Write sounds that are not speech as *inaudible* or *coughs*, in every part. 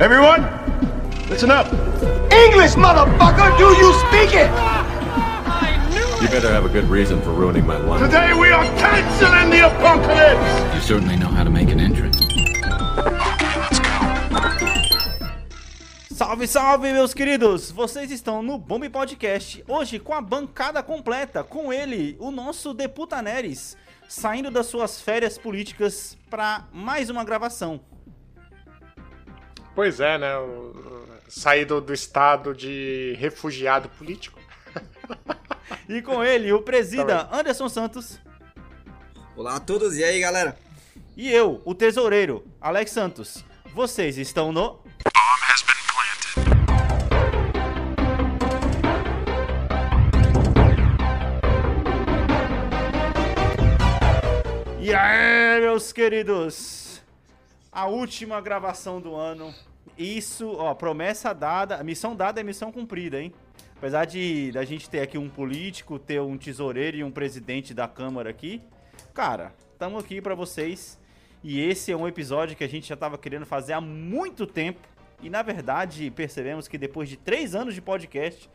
Everyone, listen up. English, motherfucker! Do you speak it? You better have a good reason for ruining my lunch. Today we are canceling the apocalypse. You certainly know how to make an entrance. Salve, salve, meus queridos! Vocês estão no Bomb Podcast, hoje com a bancada completa, com ele, o nosso Deputa Neres, saindo das suas férias políticas para mais uma gravação. Pois é, né? o- o- Saído do estado de refugiado político. E com ele, o presida Anderson Santos Olá a todos, e aí galera? e eu, o tesoureiro Alex Santos. Vocês estão no. E aí, meus queridos? A última gravação do ano. Isso, ó, promessa dada, missão dada é missão cumprida, hein? Apesar de da gente ter aqui um político, ter um tesoureiro e um presidente da Câmara aqui, cara, estamos aqui pra vocês. E esse é um episódio que a gente já tava querendo fazer há muito tempo. E na verdade percebemos que depois de três anos de podcast,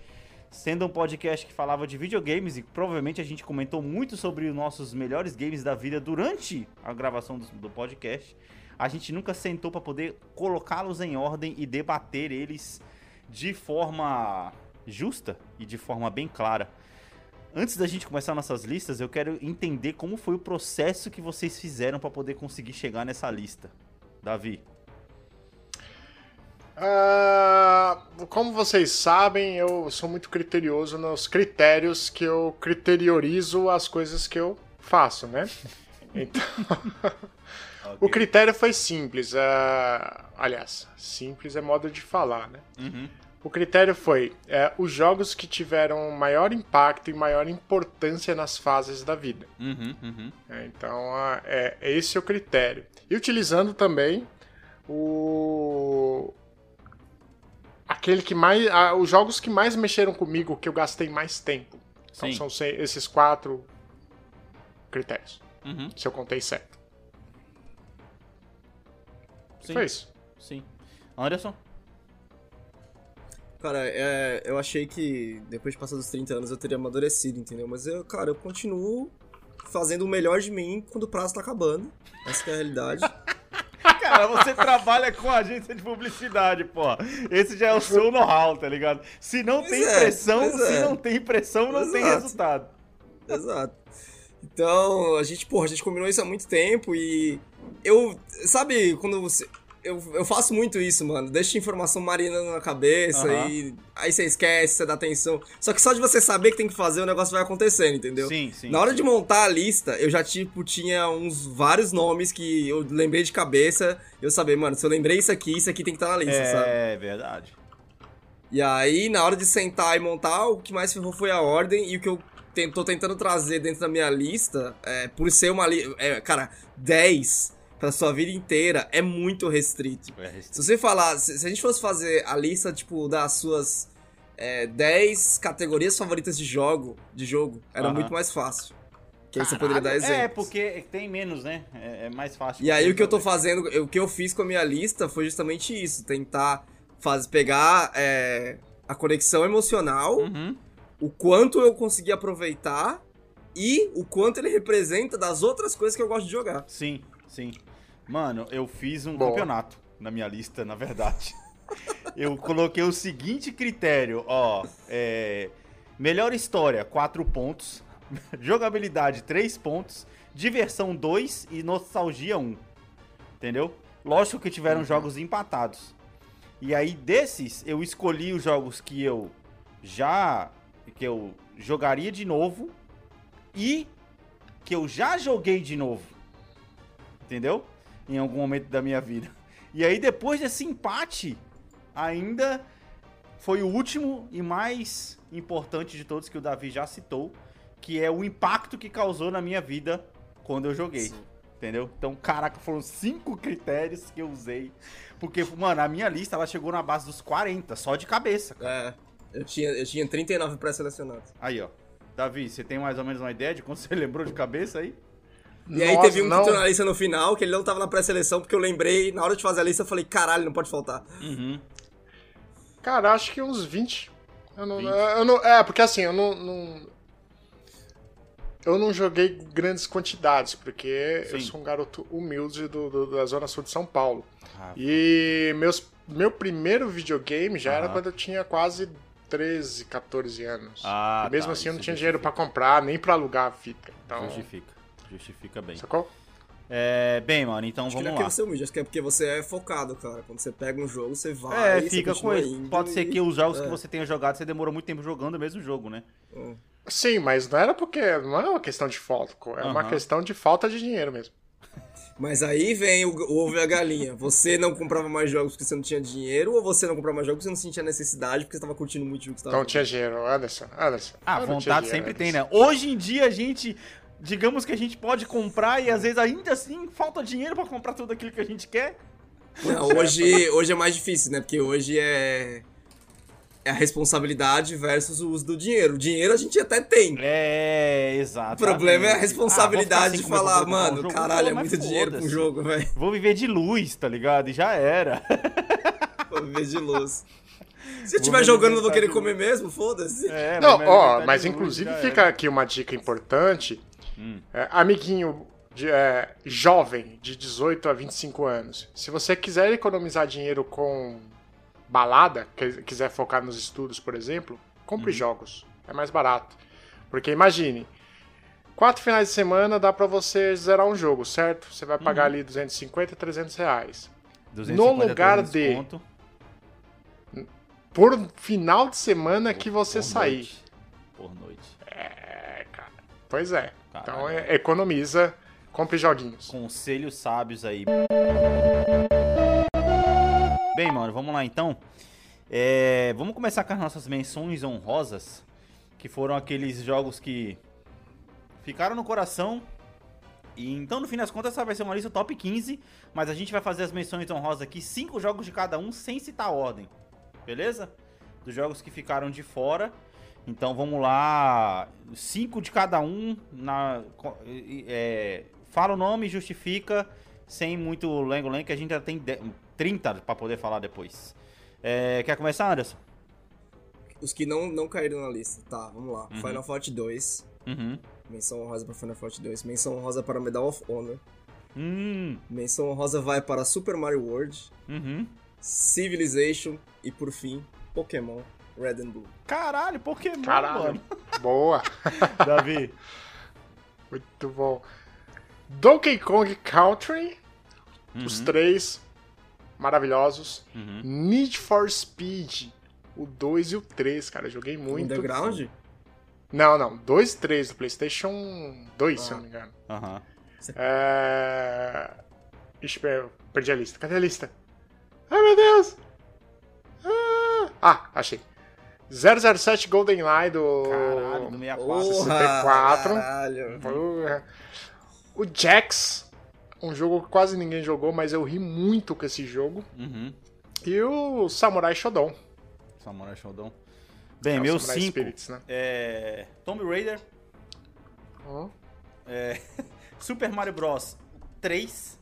sendo um podcast que falava de videogames e provavelmente a gente comentou muito sobre os nossos melhores games da vida durante a gravação do, do podcast, a gente nunca sentou para poder colocá-los em ordem e debater eles de forma justa e de forma bem clara. Antes da gente começar nossas listas, eu quero entender como foi o processo que vocês fizeram para poder conseguir chegar nessa lista. Davi. Ah, como vocês sabem, eu sou muito criterioso nos critérios que eu criteriorizo as coisas que eu faço, né? *laughs* Então, *laughs* o critério foi simples. ah, aliás, simples é modo de falar, né? Uhum. O critério foi é, os jogos que tiveram maior impacto e maior importância nas fases da vida. Uhum, uhum. É, então, é, é esse o critério. E utilizando também o. Aquele que mais. ah, os jogos que mais mexeram comigo, que eu gastei mais tempo. Então, Sim. são se- esses quatro critérios. Uhum. Se eu contei certo. Sim. Foi isso. Sim. Anderson? Cara, é, eu achei que depois de passar dos 30 anos eu teria amadurecido, entendeu? Mas eu, cara, eu continuo fazendo o melhor de mim quando o prazo tá acabando. Essa que é a realidade. *laughs* Cara, você trabalha com agência de publicidade, pô. Esse já é o seu know-how, tá ligado? Se não Pois tem é, pressão, se é. não tem pressão, não tem Exato. resultado. Exato. Então, a gente, porra, a gente combinou isso há muito tempo e eu, sabe, quando você eu, eu faço muito isso, mano. Deixa informação marinando na cabeça Aham. e aí você esquece, você dá atenção. Só que só de você saber que tem que fazer, o negócio vai acontecendo, entendeu? Sim, sim. Na hora de montar a lista, eu já, tipo, tinha uns vários nomes que eu lembrei de cabeça. Eu sabia, mano, se eu lembrei isso aqui, isso aqui tem que estar na lista, sabe? É verdade. E aí, na hora de sentar e montar, o que mais ferrou foi a ordem. E o que eu tô tentando trazer dentro da minha lista, é, por ser uma lista. É, cara, 10 pra sua vida inteira é muito restrito. É Se você falar, se, se a gente fosse fazer a lista, tipo, das suas é, 10 categorias favoritas de jogo, de jogo, era muito mais fácil. Que aí você poderia dar exemplos. É, porque tem menos, né? É, é mais fácil. E aí o que eu tô fazendo, o que eu fiz com a minha lista foi justamente isso, tentar faz, pegar é, a conexão emocional, Uhum. o quanto eu consegui aproveitar e o quanto ele representa das outras coisas que eu gosto de jogar. Sim, sim. Mano, eu fiz um Boa. campeonato na minha lista, na verdade. *laughs* eu coloquei o seguinte critério, ó. É, melhor história, 4 pontos. *laughs* Jogabilidade, 3 pontos. Diversão, 2 e nostalgia, 1. Entendeu? Lógico que tiveram jogos empatados. E aí, desses, eu escolhi os jogos que eu já. que eu jogaria de novo. E que eu já joguei de novo. Entendeu? Em algum momento da minha vida. E aí, depois desse empate, ainda foi o último e mais importante de todos que o Davi já citou, que é o impacto que causou na minha vida quando eu joguei. Entendeu? Então, caraca, foram cinco critérios que eu usei. Porque, mano, a minha lista ela chegou na base dos 40, só de cabeça. cara. É, eu tinha, eu tinha 39 pré-selecionados. Aí, ó. Davi, você tem mais ou menos uma ideia de quando você *laughs* lembrou de cabeça aí? E aí Nossa, teve um não. que entrou na lista no final, que ele não tava na pré-seleção, porque eu lembrei, na hora de fazer a lista, eu falei, caralho, não pode faltar. Cara, acho que uns 20. Eu não, eu não- é, porque assim, eu não, não- Eu não joguei grandes quantidades, porque eu Sim. sou um garoto humilde do, do- da Zona Sul de São Paulo. Ah. E meus, meu primeiro videogame já era Aham. quando eu tinha quase 13, 14 anos. Ah, e mesmo tá, assim eu não tinha dinheiro pra comprar, nem pra alugar a fita. Então, Justifica. Justifica bem. sacou? É, bem, mano, então Acho que vamos não é lá. porque você é humilde, acho que é porque você é focado, cara. Quando você pega um jogo, você vai. É, você fica com ele. indo Pode ser e- que os jogos que é. você tenha jogado, você demorou muito tempo jogando o mesmo jogo, né? Sim, mas não era porque. Não é uma questão de foco, é uma questão de falta de dinheiro mesmo. *laughs* Mas aí vem o, o ovo e a galinha. Você não comprava mais jogos porque você não tinha dinheiro, ou você não comprava mais jogos porque você não sentia necessidade porque você tava curtindo muito o jogo que você tava Não tinha dinheiro, Anderson. Anderson. Ah, vontade dinheiro, sempre tem, Anderson. né? Hoje em dia a gente, digamos que a gente pode comprar e às vezes ainda assim falta dinheiro pra comprar tudo aquilo que a gente quer. Não, hoje, hoje é mais difícil, né? Porque hoje é. É a responsabilidade versus o uso do dinheiro. O dinheiro a gente até tem. É, exato. O problema é a Ah, responsabilidade de falar, mano, um caralho, é muito dinheiro um jogo, velho. Vou viver de luz, tá ligado? E já era. *laughs* Pra viver de luz. Se Vou eu estiver jogando, eu não vou querer comer mesmo, foda-se. É, Não, ó, mas inclusive fica aqui uma dica importante. Hum. É, amiguinho de, é, jovem, de 18 a 25 anos, se você quiser economizar dinheiro com balada, que- quiser focar nos estudos, por exemplo, compre Uhum. jogos. É mais barato. Porque imagine, quatro finais de semana dá pra você zerar um jogo, certo? Você vai Uhum. pagar ali 250, 300 reais. 250, no lugar 300 de- conto Por final de semana que você por sair. noite. Por noite. É, cara. Pois é. Então é, economiza, compre joguinhos. Conselhos sábios aí. Bem, mano, vamos lá então. É, vamos começar com as nossas menções honrosas, que foram aqueles jogos que ficaram no coração. E então, no fim das contas, essa vai ser uma lista top 15, mas a gente vai fazer as menções honrosas aqui, cinco jogos de cada um, sem citar ordem. Beleza? Dos jogos que ficaram de fora. Então vamos lá, cinco de cada um. Na, é, fala o nome, justifica, sem muito lengo-lengo, que a gente já tem de- 30 pra poder falar depois. É, quer começar, Anderson? Os que não, não caíram na lista. Tá, vamos lá. Uhum. Final Fight 2. Uhum. Menção honrosa para Final Fight 2. Menção honrosa para Medal of Honor. Hum, Menção honrosa vai para Super Mario World. uhum. Civilization. E por fim, Pokémon Red and Blue. Caralho, Pokémon, Caralho. mano. *laughs* Boa. *laughs* Davi. Muito bom. Donkey Kong Country. Os Uhum. três maravilhosos. Uhum. Need for Speed. O 2 e o 3, cara. eu Joguei muito. Underground? Não, não. 2 e 3 do PlayStation 2, se eu não me engano. Aham. É. Ixi, per- perdi a lista. Cadê a lista? Ai, meu Deus! Ah, ah achei. 007 GoldenEye do. Caralho, do 64. 64. Caralho. Porra. O Jax, um jogo que quase ninguém jogou, mas eu ri muito com esse jogo. Uhum. E o Samurai Shodown. Samurai Shodown. Bem, É meu Samurai 5 Spirits, né? é Tomb Raider, Ó, é, *laughs* Super Mario Bros 3,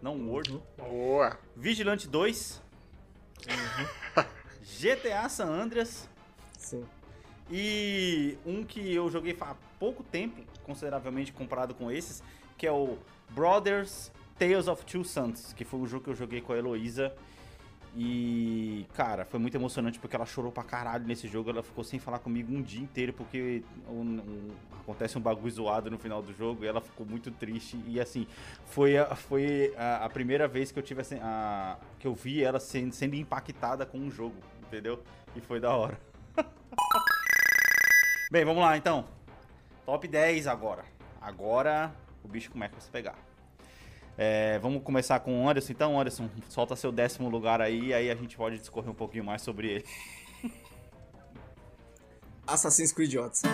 não World, Boa. Vigilante 2, *laughs* GTA San Andreas Sim. e um que eu joguei há pouco tempo, consideravelmente comparado com esses, que é o Brothers Tales of Two Sons, que foi o jogo que eu joguei com a Heloísa. E, cara, foi muito emocionante porque ela chorou pra caralho nesse jogo. Ela ficou sem falar comigo um dia inteiro porque um- um- acontece um bagulho zoado no final do jogo e ela ficou muito triste. E, assim, foi a, foi a, a primeira vez que eu tive assim, a, que eu vi ela sendo, sendo impactada com um jogo, entendeu? E foi da hora. *laughs* Bem, vamos lá então. Top 10 agora. Agora o bicho começa a se pegar. É, vamos começar com o Anderson então. Anderson, solta seu décimo lugar aí, aí a gente pode discorrer um pouquinho mais sobre ele. Assassin's Creed Odyssey.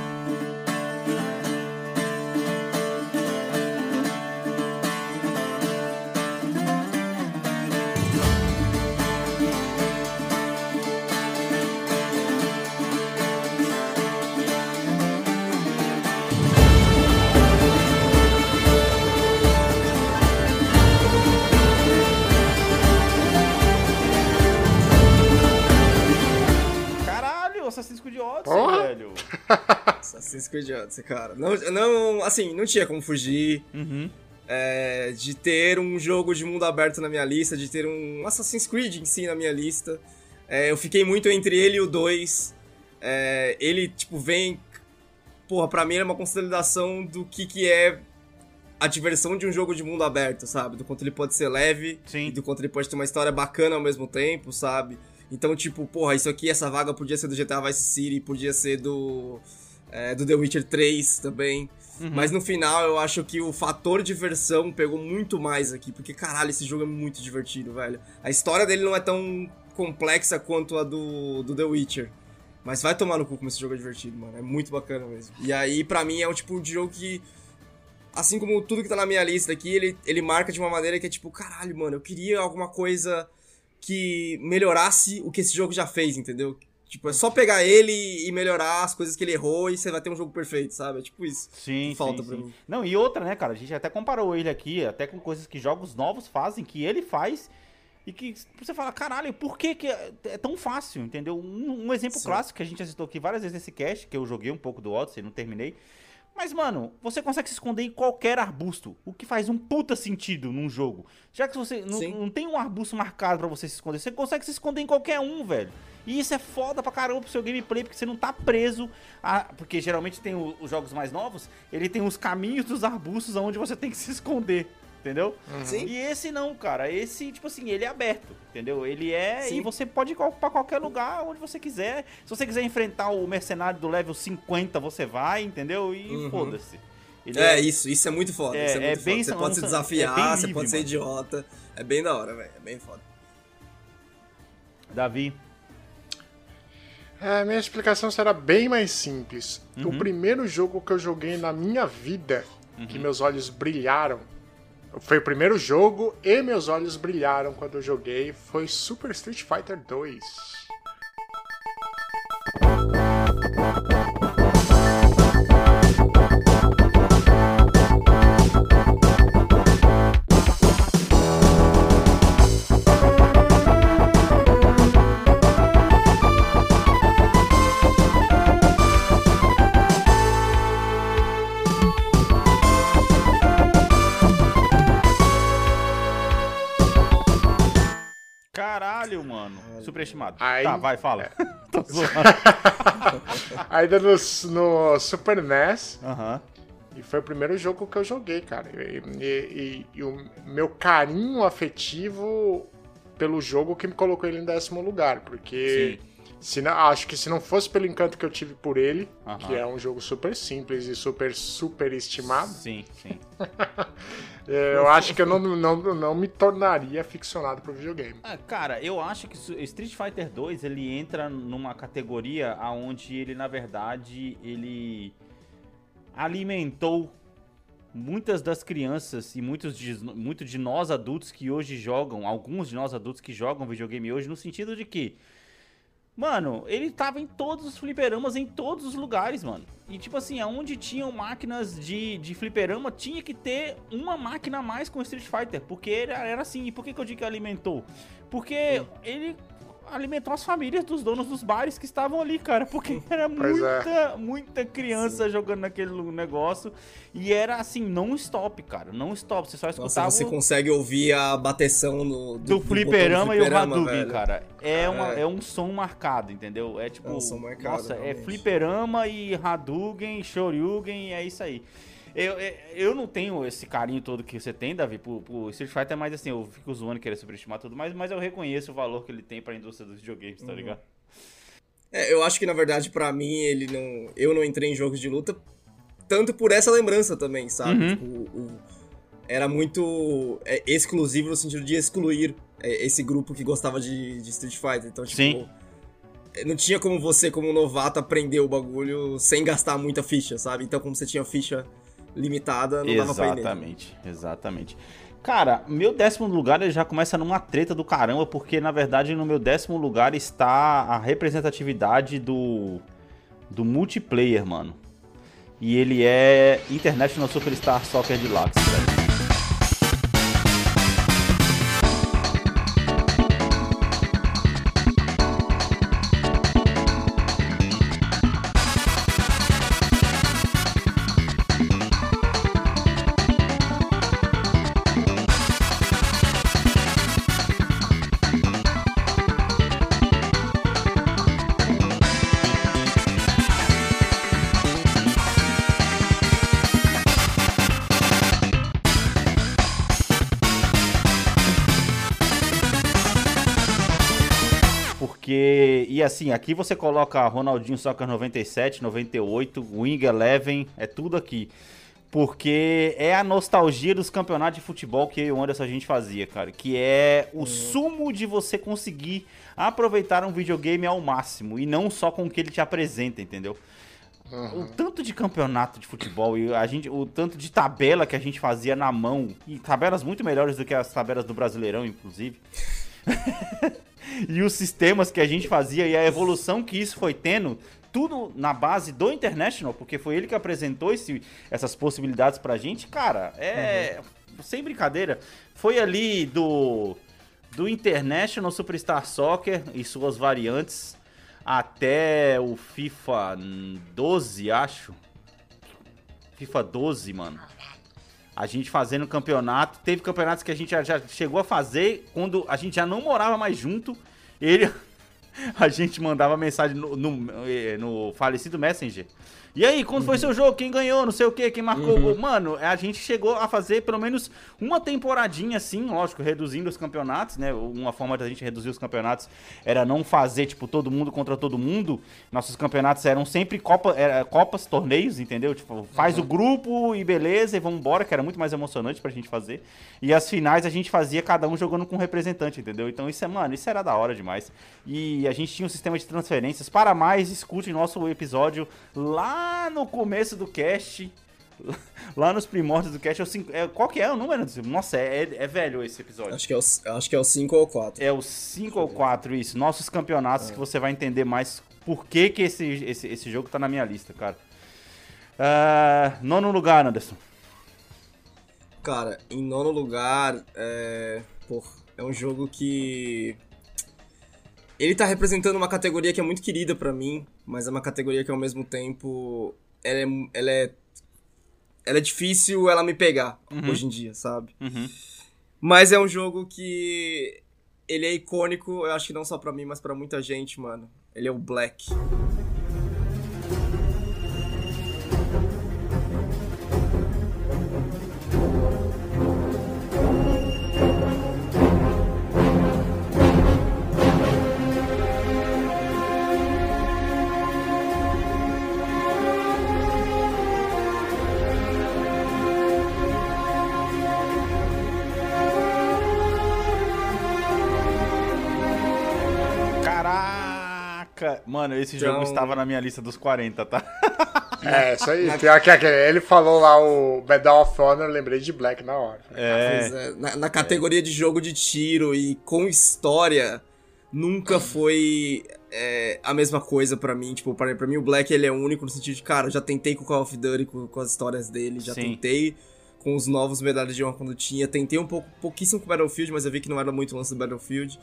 Assassin's Creed Odyssey, velho. *laughs* Assassin's Creed Odyssey, cara. Não, não, assim, não tinha como fugir Uhum. é, de ter um jogo de mundo aberto na minha lista, de ter um Assassin's Creed em si na minha lista. É, eu fiquei muito entre ele e o 2. É, ele, tipo, vem. Porra, pra mim é uma consolidação do que, que é a diversão de um jogo de mundo aberto, sabe? Do quanto ele pode ser leve Sim. e do quanto ele pode ter uma história bacana ao mesmo tempo, sabe? Então, tipo, porra, isso aqui, essa vaga podia ser do GTA Vice City, podia ser do. é, do The Witcher 3 também. Mas no final eu acho que o fator diversão pegou muito mais aqui, porque caralho, esse jogo é muito divertido, velho. A história dele não é tão complexa quanto a do, do The Witcher. Mas vai tomar no cu como esse jogo é divertido, mano. É muito bacana mesmo. E aí, pra mim, é o tipo de jogo que. Assim como tudo que tá na minha lista aqui, ele, ele marca de uma maneira que é tipo, caralho, mano, eu queria alguma coisa que melhorasse o que esse jogo já fez, entendeu? Tipo, é só pegar ele e melhorar as coisas que ele errou e você vai ter um jogo perfeito, sabe? É tipo isso. Sim, que falta sim, pra sim. mim. Não, e outra, né, cara? A gente até comparou ele aqui, até com coisas que jogos novos fazem, que ele faz, e que você fala, caralho, por que, que é é tão fácil, entendeu? Um, um exemplo Sim. clássico que a gente já citou aqui várias vezes nesse cast, que eu joguei um pouco do Odyssey, não terminei. Mas, mano, você consegue se esconder em qualquer arbusto, o que faz um puta sentido num jogo. Já que você não, tem um arbusto marcado pra você se esconder, você consegue se esconder em qualquer um, velho. E isso é foda pra caramba pro seu gameplay, porque você não tá preso a... Porque geralmente tem o- os jogos mais novos, ele tem os caminhos dos arbustos onde você tem que se esconder, entendeu? Sim. E esse não, cara. Esse, tipo assim, ele é aberto, entendeu? Ele é. Sim. E você pode ir pra qualquer lugar onde você quiser. Se você quiser enfrentar o mercenário do level 50, você vai, entendeu? E Uhum. foda-se. Ele É, isso, isso é muito foda. É, isso é é muito bem- foda. Você pode se é bem desafiar, você livre, pode ser mano. idiota. É bem da hora, velho. É bem foda. Davi. É, minha explicação será bem mais simples. Uhum. O primeiro jogo que eu joguei na minha vida, que Uhum. meus olhos brilharam, foi o primeiro jogo e meus olhos brilharam quando eu joguei, foi Super Street Fighter 2. Superestimado. Aí- Tá, vai, fala. *laughs* Tô zoando. *laughs* Ainda no, no Super NES, Aham. e foi o primeiro jogo que eu joguei, cara. E, e- e- e o meu carinho afetivo pelo jogo que me colocou ele em décimo lugar, porque se não- acho que se não fosse pelo encanto que eu tive por ele, que é um jogo super simples e super super estimado, Sim, sim. *laughs* é, eu acho que eu não, não, não me tornaria ficcionado pro videogame. Ah, cara, eu acho que Street Fighter 2 ele entra numa categoria aonde ele na verdade ele alimentou muitas das crianças e muitos de, muito de nós adultos que hoje jogam, alguns de nós adultos que jogam videogame hoje no sentido de que Mano, ele tava em todos os fliperamas, em todos os lugares, mano. E tipo assim, aonde tinham máquinas de, de fliperama, tinha que ter uma máquina a mais com Street Fighter. Porque era, era assim. E por que, que eu digo que alimentou? Porque ele alimentou as famílias dos donos dos bares que estavam ali, cara. Porque era Pois é. muita, muita criança jogando naquele negócio. E era assim, não stop, cara. Não stop. Você só Nossa, escutava você o- consegue ouvir a bateção no, do, botão fliperama e o fliperama, Hadouken, velho. cara. É, uma, É. é um som marcado, entendeu? É tipo. É um som marcado, nossa, é realmente. fliperama e Hadouken, Shoryuken, e é isso aí. Eu, eu, eu não tenho esse carinho todo que você tem, Davi, por, por Street Fighter, mas assim, eu fico zoando querer superestimar tudo mais, mas eu reconheço o valor que ele tem pra indústria dos videogames, Uhum. tá ligado? É, eu acho que na verdade pra mim ele não, eu não entrei em jogos de luta tanto por essa lembrança também, sabe? Uhum. Tipo, o- o- era muito é, exclusivo no sentido de excluir é, esse grupo que gostava de, de Street Fighter. Então, tipo, Sim. é, não tinha como você, como novato, aprender o bagulho sem gastar muita ficha, sabe? Então, como você tinha ficha limitada, não dava pra ir. Exatamente, exatamente. Cara, meu décimo lugar ele já começa numa treta do caramba, porque na verdade no meu décimo lugar está a representatividade do, do multiplayer, mano. E ele é International Superstar Soccer Deluxe, velho. Assim, aqui você coloca Ronaldinho Soccer 97, 98, Wing Eleven, é tudo aqui. Porque é a nostalgia dos campeonatos de futebol que eu e o Anderson a gente fazia, cara. Que é o sumo de você conseguir aproveitar um videogame ao máximo. E não só com o que ele te apresenta, entendeu? O tanto de campeonato de futebol e a gente, o tanto de tabela que a gente fazia na mão, e tabelas muito melhores do que as tabelas do Brasileirão, inclusive. *laughs* e os sistemas que a gente fazia e a evolução que isso foi tendo, tudo na base do International, porque foi ele que apresentou esse, essas possibilidades pra gente, cara, é. Sem brincadeira. Foi ali do. Do International Superstar Soccer e suas variantes até o FIFA 12, acho. FIFA 12, mano. A gente fazendo campeonato. Teve campeonatos que a gente já, já chegou a fazer quando a gente já não morava mais junto. Ele. *laughs* A gente mandava mensagem no, no, eh, no falecido Messenger. E aí, quando foi seu jogo? Quem ganhou? Não sei o que, quem marcou o gol? Mano, a gente chegou a fazer pelo menos uma temporadinha assim, lógico, reduzindo os campeonatos, né? Uma forma da gente reduzir os campeonatos era não fazer, tipo, todo mundo contra todo mundo. Nossos campeonatos eram sempre Copa, era, Copas, torneios, entendeu? Tipo, faz o grupo e beleza, e vamos embora, que era muito mais emocionante pra gente fazer. E as finais a gente fazia cada um jogando com um representante, entendeu? Então isso é, mano, isso era da hora demais. E a gente tinha um sistema de transferências. Para mais, escute nosso episódio lá no começo do cast. Lá nos primórdios do cast. É o cinco, é, qual que é o número? Nossa, é, é velho esse episódio. Acho que é o, acho que é o 5 ou 4. É o 5 ou 4, isso. Nossos campeonatos, que você vai entender mais por que, que esse, esse, esse jogo tá na minha lista, cara. Ah, nono lugar, Anderson. Cara, em nono lugar, é. Pô, é um jogo que. Ele tá representando uma categoria que é muito querida pra mim, mas é uma categoria que ao mesmo tempo. Ela é. Ela é, ela é difícil ela me pegar hoje em dia, sabe? Uhum. Mas é um jogo que. Ele é icônico, eu acho que não só pra mim, mas pra muita gente, mano. Ele é o Black. Mano, esse jogo Então- estava na minha lista dos 40, tá? *laughs* É, isso aí. Tem aqui, aqui, ele falou lá o Medal of Honor, eu lembrei de Black na hora. É. Pois é, na, na categoria de jogo de tiro e com história, nunca foi é, a mesma coisa pra mim. Tipo, pra, pra mim o Black ele é único no sentido de, cara, já tentei com o Call of Duty, com, com as histórias dele, já Sim. tentei com os novos medalhas de honra quando tinha, tentei um pouco, pouquíssimo com Battlefield, mas eu vi que não era muito o lance do Battlefield.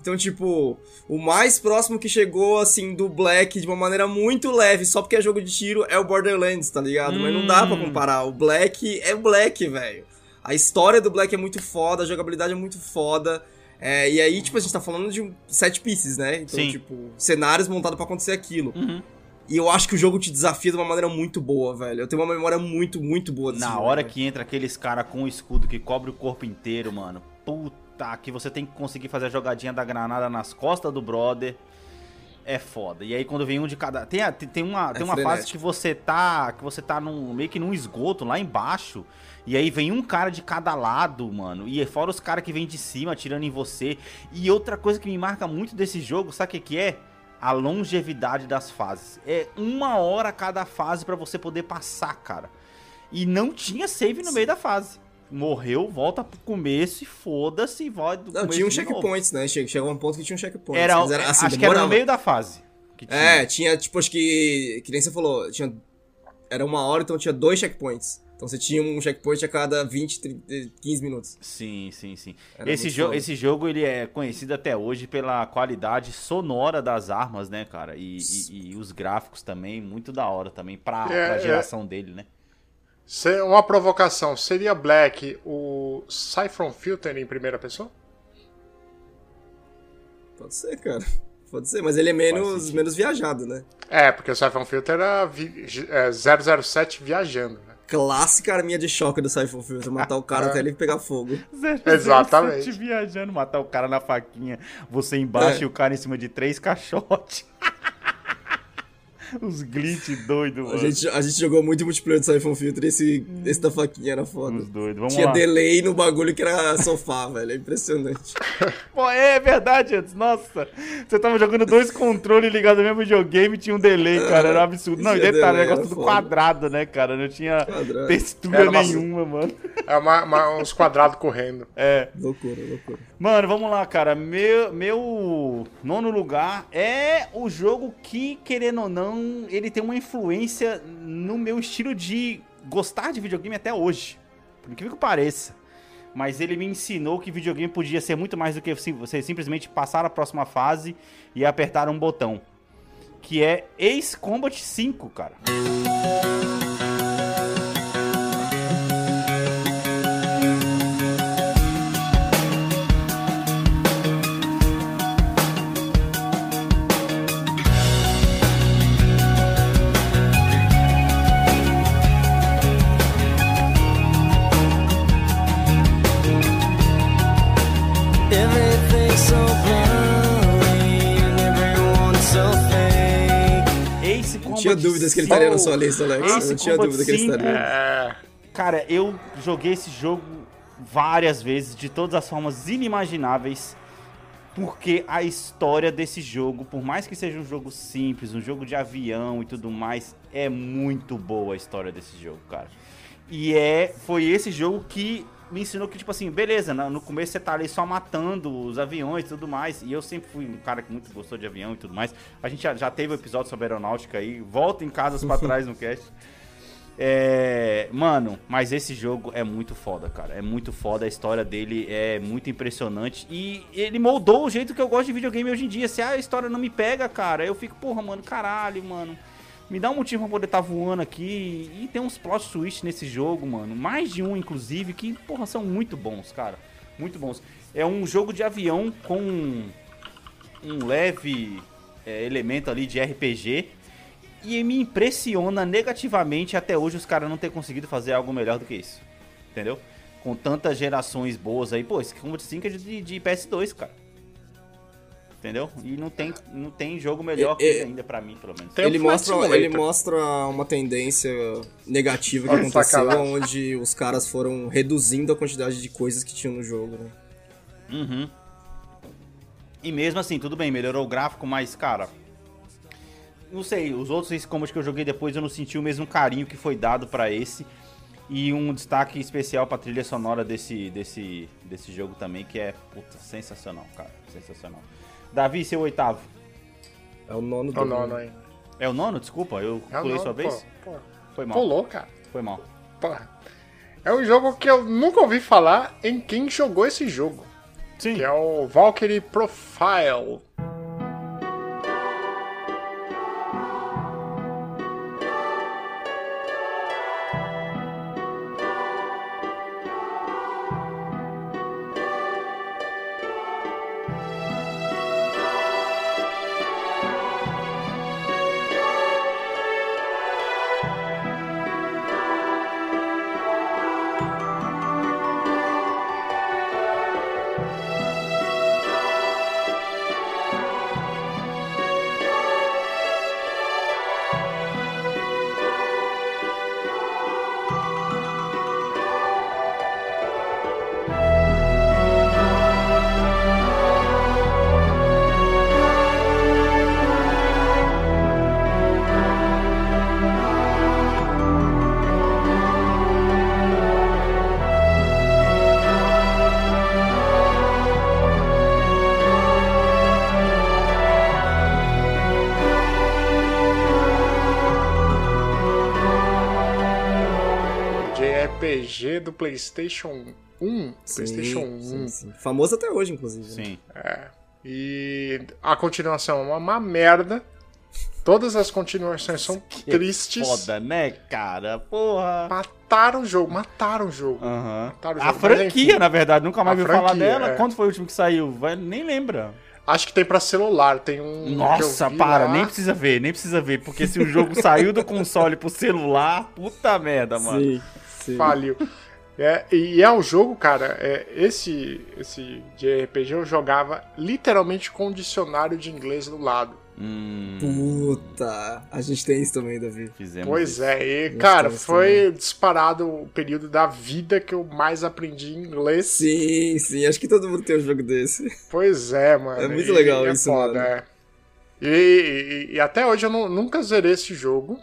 Então, tipo, o mais próximo que chegou, assim, do Black de uma maneira muito leve, só porque é jogo de tiro, é o Borderlands, tá ligado? Mas não dá pra Hum. comparar. O Black é Black, velho. A história do Black é muito foda, a jogabilidade é muito foda. É, e aí, tipo, a gente tá falando de set pieces, né? Então, Sim. tipo, cenários montados pra acontecer aquilo. Uhum. E eu acho que o jogo te desafia de uma maneira muito boa, velho. Eu tenho uma memória muito, muito boa desse Na jogo, hora velho. que entra aqueles cara com o escudo que cobre o corpo inteiro, mano. Puta, que você tem que conseguir fazer a jogadinha da granada nas costas do brother. É foda. E aí quando vem um de cada. Tem, a- tem- uma, tem uma fase que você tá. Que você tá num, meio que num esgoto lá embaixo. E aí vem um cara de cada lado, mano. E fora os caras que vêm de cima atirando em você. E outra coisa que me marca muito desse jogo, sabe o que, que é? A longevidade das fases. É uma hora cada fase pra você poder passar, cara. E não tinha save no meio da fase. Morreu, volta pro começo e foda-se e vai do Não, tinha um checkpoints, né? Che- Chegou um ponto que tinha um checkpoint. Era, era, assim, acho que era no demorava. meio da fase. tinha. É, tinha, tipo, acho que. Que nem você falou, tinha. Era uma hora, então tinha dois checkpoints. Então você tinha um checkpoint a cada 20, 30, 15 minutos. Sim, sim, sim. Era Esse, jo foda. esse jogo ele é conhecido até hoje pela qualidade sonora das armas, né, cara? E, e- e os gráficos também, muito da hora também pra, É, pra é. geração dele, né? Se- Uma provocação, seria Black o Siphon Filter em primeira pessoa? Pode ser, cara. Pode ser, mas ele é menos, menos viajado, né? É, porque o Siphon Filter era vi- é, 007 viajando, né? Clássica arminha de choque do Siphon Filter. Matar o cara até ele pegar fogo. *laughs* Exatamente. Você te viajando, matar o cara na faquinha, você embaixo É. e o cara em cima de três caixotes. *laughs* Os glitch doidos, A mano. gente, a gente jogou muito multiplayer do Siphon Filter e esse, esse da faquinha era foda. Os doidos. Vamos Tinha lá. delay no bagulho que era sofá, *laughs* velho. É impressionante. *laughs* Pô, é verdade, antes. Nossa, você tava jogando dois controles ligados no mesmo videogame e tinha um delay, cara. Era um absurdo. Não, e detalhe, o negócio tudo foda. quadrado, né, cara? Não tinha Quadrado. textura uma- nenhuma, mano. É uma, uma- uns quadrados correndo. É. Loucura, loucura. Mano, vamos lá, cara. Meu, meu nono lugar é o jogo que, querendo ou não, ele tem uma influência no meu estilo de gostar de videogame até hoje. Por incrível que pareça. Mas ele me ensinou que videogame podia ser muito mais do que você simplesmente passar a próxima fase e apertar um botão. Que é Ace Combat 5, cara. Dúvidas que ele 5. estaria na sua lista, Alex. Esse não tinha Combat dúvida que ele 5 estaria. É. Cara, eu joguei esse jogo várias vezes, de todas as formas inimagináveis, porque a história desse jogo, por mais que seja um jogo simples, um jogo de avião e tudo mais, é muito boa a história desse jogo, cara. E é, foi esse jogo que me ensinou que, tipo assim, beleza, no começo você tá ali só matando os aviões e tudo mais, e eu sempre fui um cara que muito gostou de avião e tudo mais. A gente já, já teve um episódio sobre aeronáutica aí, volta em casas pra *laughs* trás no cast. É, mano, mas esse jogo é muito foda, cara. É muito foda, a história dele é muito impressionante e ele moldou o jeito que eu gosto de videogame hoje em dia. Se a história não me pega, cara, eu fico, porra, mano, caralho, mano. Me dá um motivo pra poder estar voando aqui e tem uns plot twist nesse jogo, mano. Mais de um, inclusive, que, porra, são muito bons, cara. Muito bons. É um jogo de avião com um leve é, elemento ali de RPG. E me impressiona negativamente até hoje os caras não ter conseguido fazer algo melhor do que isso. Entendeu? Com tantas gerações boas aí. Pô, esse Combat 5 é de, de PS2, cara. Entendeu? E não tem, não tem jogo melhor que É, é- ele ainda pra mim, pelo menos. Tem ele, mostra, Simulator. ele mostra uma tendência negativa que Olha, aconteceu, sacanagem. onde os caras foram reduzindo a quantidade de coisas que tinham no jogo, né? Uhum. E mesmo assim, tudo bem, melhorou o gráfico, mas, cara. Não sei, os outros Ace Combat que eu joguei depois eu não senti o mesmo carinho que foi dado pra esse. E um destaque especial pra trilha sonora desse, desse, desse jogo também, que é puta, sensacional, cara. Sensacional. Davi, seu oitavo. É o nono É o dele, nono aí. É o nono? Desculpa, eu É pulei nono, sua vez? Pô, pô, Foi mal. pulou, cara. Foi mal. Porra. É um jogo que eu nunca ouvi falar em quem jogou esse jogo. Sim. Que é o Valkyrie Profile. JRPG do PlayStation 1. PlayStation 1. Sim, sim. Famoso até hoje, inclusive. né? Sim. E a continuação é uma merda. Todas as continuações são tristes. Foda, né, cara? Porra. Mataram o jogo, mataram o jogo. Aham. Mataram o A jogo, mas franquia, enfim. na verdade, nunca mais A viu falar dela. é. Quando foi o último que saiu? Vai, nem lembra. Acho que tem pra celular, tem um. que Nossa, para, lá. nem precisa ver, nem precisa ver, porque se o jogo *laughs* saiu do console pro celular, puta merda, mano. Sim, sim. Faliu. É, e é um jogo, cara, é, esse, esse de RPG eu jogava literalmente com um dicionário de inglês do lado. Hum, Puta, a gente tem isso também, Davi. fizemos Pois isso. é, e, cara, foi disparado o período da vida que eu mais aprendi inglês. Sim, sim, acho que todo mundo tem um jogo desse. Pois é, mano. É muito legal e é isso, foda, mano. é. E, e- e até hoje eu não- nunca zerei esse jogo.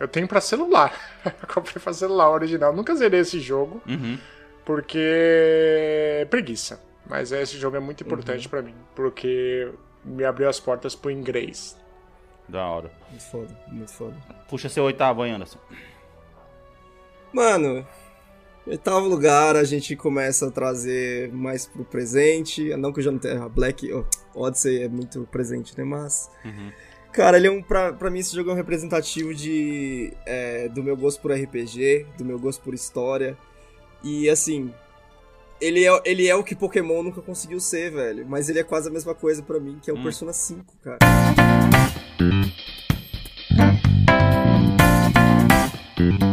Eu tenho pra celular. *laughs* Eu comprei pra celular original. Nunca zerei esse jogo, Uhum. porque é preguiça. Mas esse jogo é muito importante Uhum. pra mim, porque me abriu as portas pro inglês. Da hora. Muito foda, muito foda. Puxa seu oitavo aí, Anderson. Mano, em oitavo lugar a gente começa a trazer mais pro presente. Não que eu já não tenha. Black oh, Odyssey é muito presente, né? Mas. Cara, ele é um. Pra, pra mim, esse jogo é um representativo de. é, do meu gosto por RPG, do meu gosto por história. E assim. Ele é, ele é o que Pokémon nunca conseguiu ser, velho. Mas ele é quase a mesma coisa pra mim, que é o Hum. Persona 5, cara. Who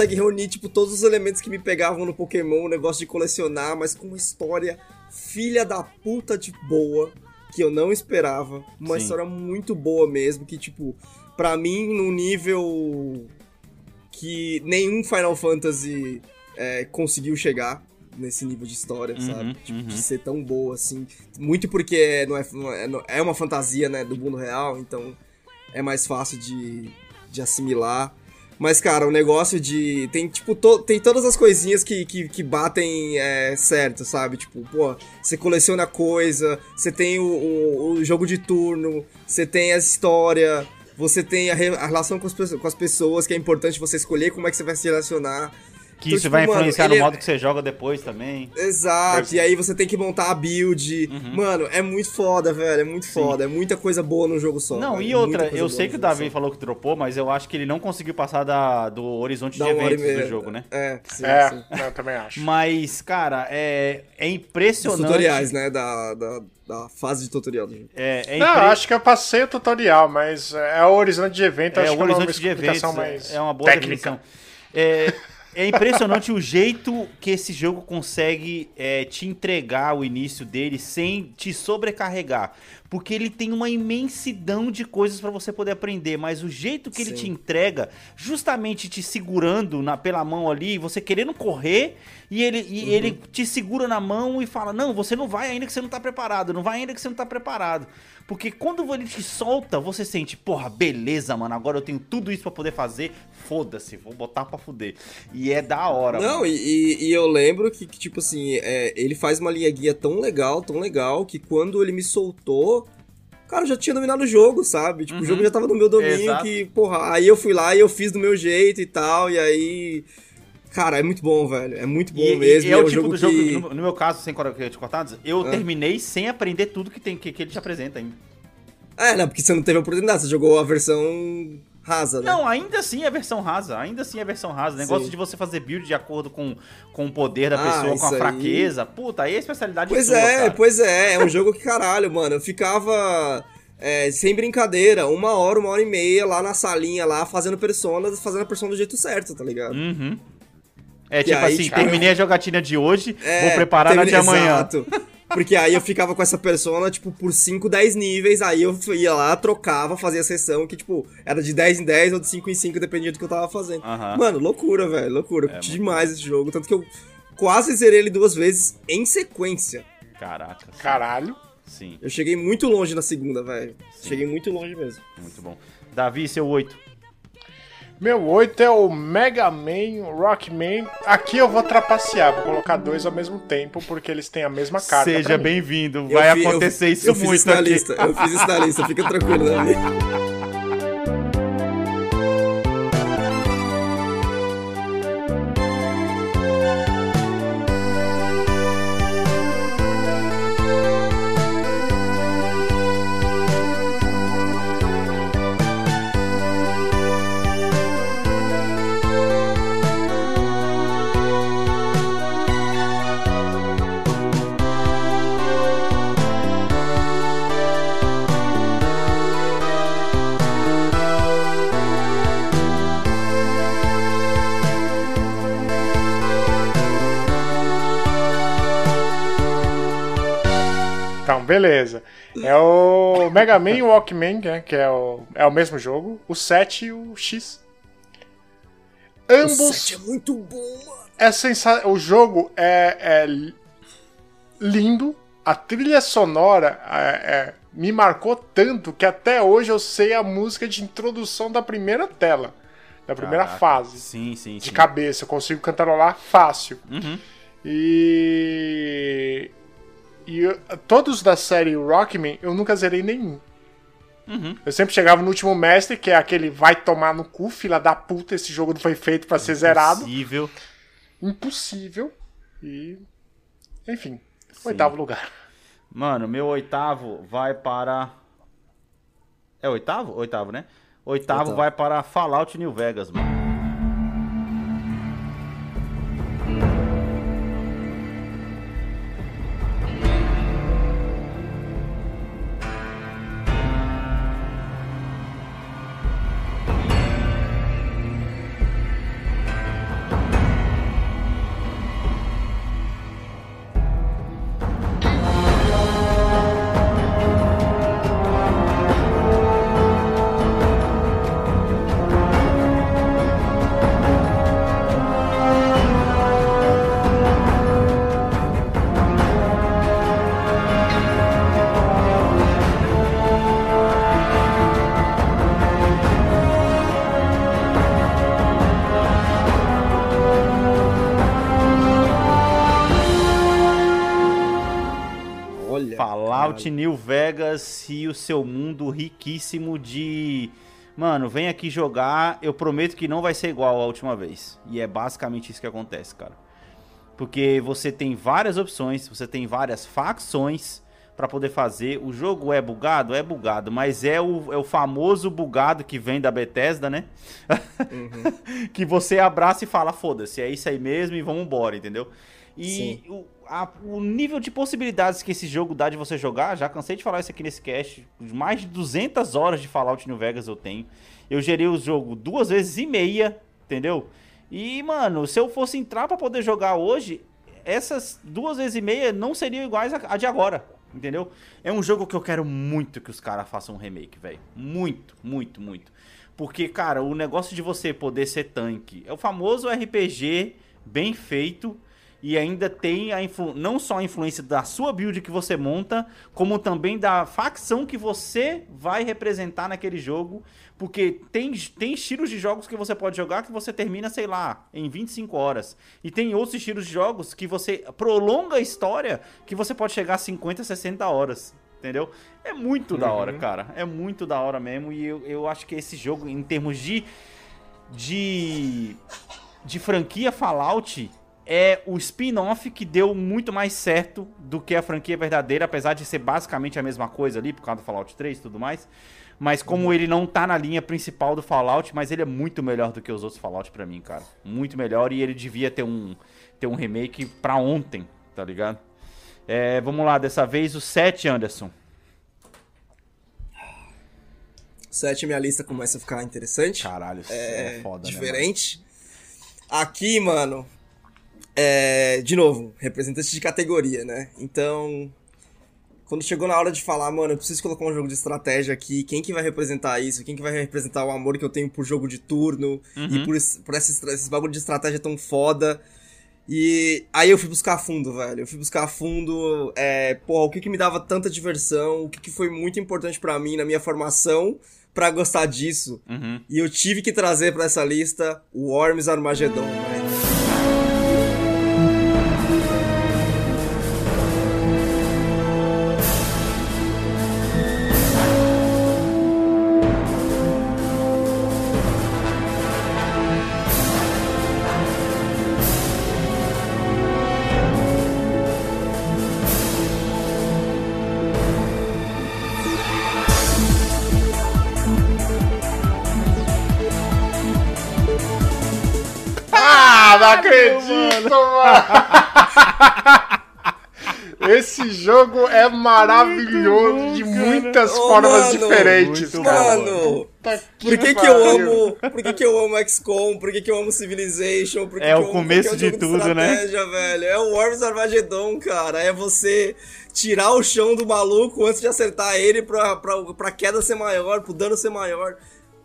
consegue reunir, tipo, todos os elementos que me pegavam no Pokémon, o negócio de colecionar, mas com uma história filha da puta de boa, que eu não esperava. Uma Sim. história muito boa mesmo, que, tipo, pra mim, num nível que nenhum Final Fantasy é, conseguiu chegar nesse nível de história, Uhum, sabe? Tipo, uhum. de ser tão boa, assim. Muito porque é, não é, não é, não- é uma fantasia, né, do mundo real, então é mais fácil de, de assimilar. Mas, cara, o negócio de. Tem, tipo, to- tem todas as coisinhas que, que, que batem é, certo, sabe? Tipo, pô, você coleciona coisa, você tem o, o, o jogo de turno, você tem a história, você tem a, re- a relação com com as pessoas, que é importante você escolher como é que você vai se relacionar. Que Então, isso tipo, vai mano, influenciar ele no é- modo que você joga depois também. Exato, e aí você tem que montar a build. Uhum. Mano, é muito foda, velho. É muito foda. É muita coisa boa num jogo só. Não, velho, e outra, eu sei no que o Davi só. falou que dropou, mas eu acho que ele não conseguiu passar da, do horizonte Dá de eventos do jogo, né? É, sim, é, sim. eu também acho. Mas, cara, é, é Os impressionante. tutoriais, né? Da, da, da fase de tutorial do jogo. É, é Não, impre- acho que eu passei o tutorial, mas é o horizonte de evento, é, acho o que é uma horizonte de eventos é- mais é uma boa técnica. definição. É, é impressionante o jeito que esse jogo consegue é, te entregar o início dele sem te sobrecarregar. Porque ele tem uma imensidão de coisas pra você poder aprender, mas o jeito que ele Sim. te entrega, justamente te segurando na, pela mão ali, você querendo correr, e ele, e Uhum. ele te segura na mão e fala: Não, você não vai ainda que você não tá preparado, não vai ainda que você não tá preparado. Porque quando ele te solta, você sente, porra, beleza, mano, agora eu tenho tudo isso pra poder fazer, foda-se, vou botar pra fuder. E é da hora, Não, mano. e, e- eu lembro que, que, tipo assim, é, ele faz uma linha guia tão legal, tão legal, que quando ele me soltou, cara, eu já tinha dominado o jogo, sabe? Tipo, o jogo já tava no meu domínio, Uhum. Exato. que, porra, aí eu fui lá e eu fiz do meu jeito e tal, e aí. Cara, é muito bom, velho. É muito bom E, mesmo. e é e o um tipo do que... jogo, no, no meu caso, sem te cortar, eu Ah. terminei sem aprender tudo que, tem, que, que ele te apresenta ainda. É, não, porque você não teve a oportunidade, você jogou a versão rasa, né? Não, ainda assim é versão rasa, ainda assim é versão rasa. O negócio Sim. de você fazer build de acordo com, com o poder da Ah, pessoa, com a aí. fraqueza, puta, aí é a especialidade Pois sua, é, cara. pois é, é um jogo que caralho, mano. Eu ficava, é, sem brincadeira, uma hora, uma hora e meia lá na salinha, lá, fazendo personas, fazendo a persona do jeito certo, tá ligado? Uhum. É Que tipo aí, assim, tipo, terminei a jogatina de hoje, *laughs* É, vou preparar na de amanhã. Exato. *laughs* Porque aí eu ficava com essa persona, tipo, por 5, 10 níveis, aí eu ia lá, trocava, fazia a sessão que, tipo, era de 10 em 10 ou de 5 em 5, dependia do que eu tava fazendo. É, Mano, loucura, velho, loucura. Curti muito demais esse jogo, tanto que eu quase zerei ele duas vezes em sequência. Caraca. sim. Caralho. Sim, Eu cheguei muito longe na segunda, velho. Cheguei muito longe mesmo. muito bom. Davi, seu 8. Meu 8 é o Mega Man, Rockman. Aqui eu vou trapacear, vou colocar dois ao mesmo tempo, porque eles têm a mesma carta. Seja bem-vindo. Eu Vai eu- acontecer isso eu fiz muito isso na aqui. lista. Eu fiz isso na lista, fica tranquilo, Davi. *laughs* Então, beleza. É o Mega Man e o Walkman, né, que é o, é o mesmo jogo. O 7 e o X. O Ambos 7 é muito bom, mano. é sensa... O jogo é, é li- lindo. A trilha sonora é- é- me marcou tanto que até hoje eu sei a música de introdução da primeira tela. Da primeira Caraca. fase. Sim, sim, De sim. cabeça. Eu consigo cantarolar fácil. Uhum. E. E eu- todos da série Rockman eu nunca zerei nenhum. Uhum. Eu sempre chegava no último mestre, que é aquele vai tomar no cu, fila da puta, esse jogo não foi feito pra ser zerado. Possível. Impossível. E. Enfim, oitavo lugar. Mano, meu oitavo vai para. É oitavo? Oitavo, né? Oitavo, Oitavo. vai para Fallout New Vegas, mano. Fallout New Vegas e o seu mundo riquíssimo de. Mano, vem aqui jogar, eu prometo que não vai ser igual a última vez. E é basicamente isso que acontece, cara. Porque você tem várias opções, você tem várias facções pra poder fazer. O jogo é bugado? É bugado, mas é o, é o famoso bugado que vem da Bethesda, né? *laughs* que você abraça e fala, foda-se, é isso aí mesmo e vamos embora, entendeu? E a- o nível de possibilidades que esse jogo dá de você jogar, já cansei de falar isso aqui nesse cast, mais de 200 horas de Fallout New Vegas eu tenho. Eu gerei o jogo duas vezes e meia, entendeu? E, mano, se eu fosse entrar pra poder jogar hoje, essas duas vezes e meia não seriam iguais a, a de agora, entendeu? É um jogo que eu quero muito que os caras façam um remake, velho. Muito, muito, muito. Porque, cara, o negócio de você poder ser tanque é o famoso RPG bem feito e ainda tem a influ- não só a influência da sua build que você monta, como também da facção que você vai representar naquele jogo. Porque tem, tem estilos de jogos que você pode jogar que você termina, sei lá, em 25 horas. E tem outros estilos de jogos que você prolonga a história que você pode chegar a 50, 60 horas. Entendeu? É muito da hora, cara. É muito da hora mesmo. E eu, eu acho que esse jogo, em termos de. de. de franquia Fallout, é o spin-off que deu muito mais certo do que a franquia verdadeira, apesar de ser basicamente a mesma coisa ali, por causa do Fallout 3 e tudo mais. Mas como ele não tá na linha principal do Fallout, mas ele é muito melhor do que os outros Fallout pra mim, cara. Muito melhor e ele devia ter um, ter um remake pra ontem, tá ligado? É, vamos lá, dessa vez o 7, Anderson. 7 minha lista começa a ficar interessante. Caralho, isso é, é, foda, né? diferente. Aqui, mano, é, de novo, representante de categoria, né? Então, quando chegou na hora de falar, mano, eu preciso colocar um jogo de estratégia aqui, quem que vai representar isso? Quem que vai representar o amor que eu tenho por jogo de turno e por, por esses, esses bagulho de estratégia tão foda? E aí eu fui buscar fundo, velho. Eu fui buscar fundo, é, porra, o que que me dava tanta diversão, o que que foi muito importante pra mim na minha formação pra gostar disso. Uhum. E eu tive que trazer pra essa lista o Worms Armageddon, velho. Mano! *laughs* Esse jogo é maravilhoso de muitas Ô, formas mano, diferentes, cara. Mano, Puta por que que eu amo, por que que eu amo XCOM, por que que eu amo Civilization, por que É que o amo começo de tudo, né? velho? É o Worms Armageddon, cara, é você tirar o chão do maluco antes de acertar ele pra, pra, pra queda ser maior, pro dano ser maior.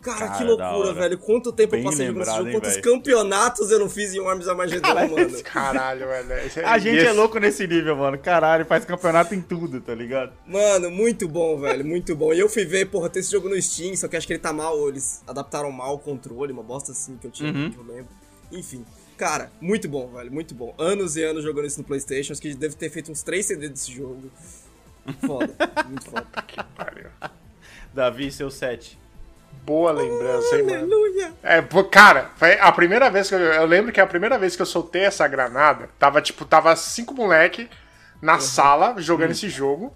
Cara, Cara, que loucura, velho. Quanto tempo Bem eu passei jogando esse lembrado, jogo, quantos velho? campeonatos eu não fiz em Worms Armageddon, mano. *laughs* Caralho, velho. A gente Esse- é louco nesse nível, mano. Caralho, faz campeonato em tudo, tá ligado? Mano, muito bom, velho, muito bom. E eu fui ver, porra, tem esse jogo no Steam, só que acho que ele tá mal, eles adaptaram mal o controle, uma bosta assim que eu tinha, Uhum. que eu lembro. Enfim, cara, muito bom, velho, muito bom. Anos e anos jogando isso no Playstation, acho que deve ter feito uns 3 CD desse jogo. Foda, *laughs* muito foda. Pariu. Davi, seu 7. Boa lembrança, hein, mano. Aleluia! É, cara, foi a primeira vez que eu, eu lembro que a primeira vez que eu soltei essa granada, tava tipo, tava cinco moleque na sala jogando esse jogo.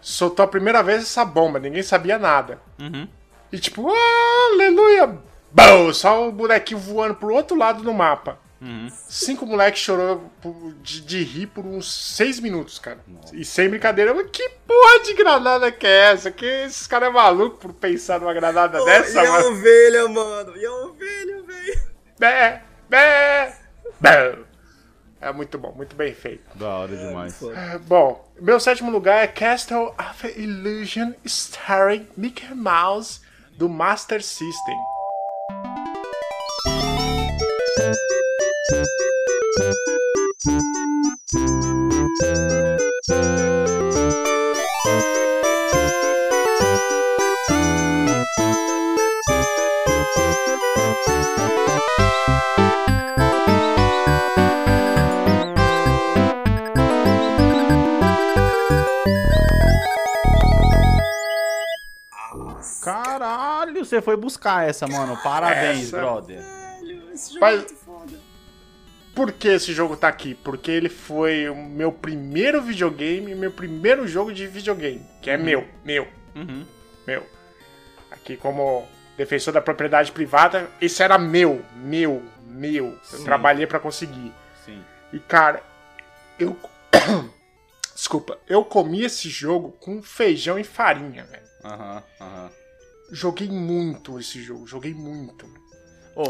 Soltou a primeira vez essa bomba, ninguém sabia nada. Uhum. E tipo, ah, aleluia! Bom, só o bonequinho voando pro outro lado do mapa. Cinco moleques chorou de, de rir por uns seis minutos, cara. E sem brincadeira, eu, que porra de granada que é essa? Que esses caras é maluco por pensar numa granada Oh, dessa, e a mano? ovelha, mano, e a ovelha, velho. Bé, bé, bé. É muito bom, muito bem feito. Da hora demais. Bom, meu sétimo lugar é Castle of Illusion starring Mickey Mouse do Master System. Caralho, você foi buscar essa, mano. Parabéns, Essa- brother. Velho, esse jogo Mas- é. Por que esse jogo tá aqui? Porque ele foi o meu primeiro videogame, meu primeiro jogo de videogame, que é meu, meu, Uhum. meu. Aqui como defensor da propriedade privada, esse era meu, meu, meu. Eu Sim. trabalhei pra conseguir. Sim. E cara, eu *coughs* Desculpa, eu comi esse jogo com feijão e farinha, velho. Aham, aham. Joguei muito esse jogo, joguei muito.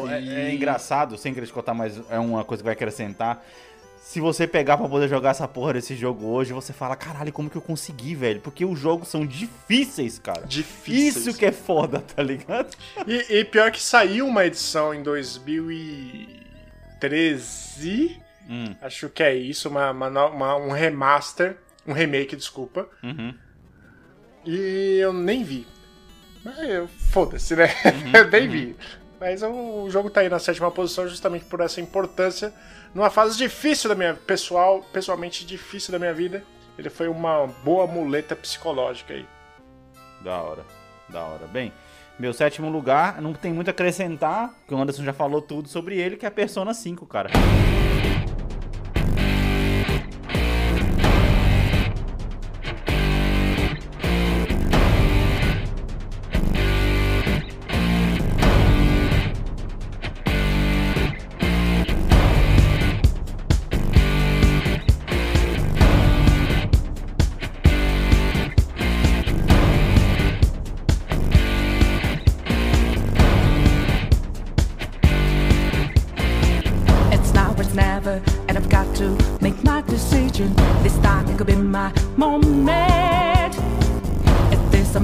É, E- é engraçado, sem querer te contar, mas é uma coisa que vai acrescentar. Se você pegar pra poder jogar essa porra desse jogo hoje, você fala, caralho, como que eu consegui, velho? Porque os jogos são difíceis, cara. Difíceis. Isso que é foda, tá ligado? E, e pior que saiu uma edição em 2013, Hum, acho que é isso, uma, uma uma- um remaster, um remake, desculpa. uhum. E eu nem vi. Foda-se, né? Uhum, *laughs* eu nem vi. Mas o, jogo tá aí na sétima posição justamente por essa importância. Numa fase difícil da minha pessoal, pessoalmente difícil da minha vida. Ele foi uma boa muleta psicológica aí. Da hora, da hora. Bem, meu sétimo lugar, não tem muito a acrescentar, porque o Anderson já falou tudo sobre ele, que é a Persona 5, cara.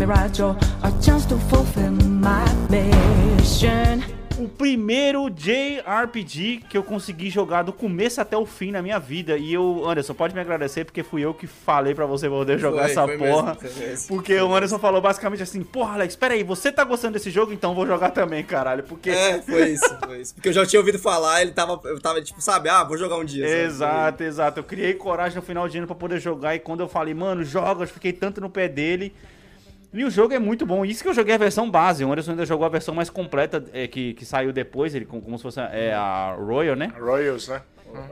This a mirage or a chance to fulfill my mission? O primeiro JRPG que eu consegui jogar do começo até o fim na minha vida. E eu, Anderson, pode me agradecer porque fui eu que falei pra você poder jogar Foi, essa foi porra. mesmo. porque o Anderson falou basicamente assim: Porra, Alex, peraí, você tá gostando desse jogo? Então vou jogar também, caralho. Porque. É, foi isso, foi isso. Porque eu já tinha ouvido falar, ele tava, eu tava tipo, sabe, ah, vou jogar um dia. sabe? Exato, exato. Eu criei coragem no final de ano pra poder jogar. E quando eu falei, mano, joga, eu fiquei tanto no pé dele. E o jogo é muito bom. Isso que eu joguei a versão base. O Anderson ainda jogou a versão mais completa é, que, que saiu depois, ele como, se fosse é, a Royal, né? Royals, né?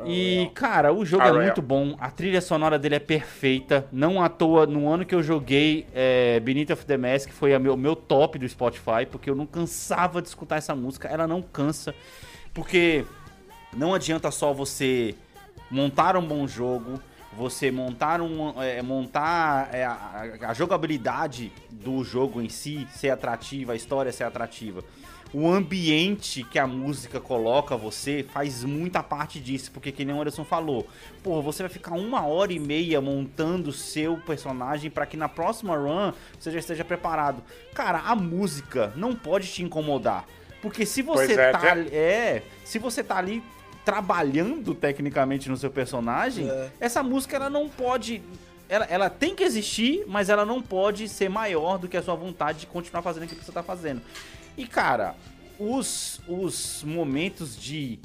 E, cara, o jogo Ah, é muito bom. A trilha sonora dele é perfeita. Não à toa, no ano que eu joguei é, Beneath of the Mask, foi o meu, meu top do Spotify, porque eu não cansava de escutar essa música. Ela não cansa. Porque não adianta só você montar um bom jogo, você montar um é, montar é, a, a jogabilidade do jogo em si ser atrativa, a história ser atrativa. O ambiente que a música coloca você faz muita parte disso, porque que nem o Anderson falou, pô, você vai ficar uma hora e meia montando seu personagem para que na próxima run você já esteja preparado. Cara, a música não pode te incomodar, porque se você Pois é, tá é, se você tá ali trabalhando tecnicamente no seu personagem, É. essa música ela não pode. Ela, ela tem que existir, mas ela não pode ser maior do que a sua vontade de continuar fazendo aquilo que você tá fazendo. E cara, os, os momentos de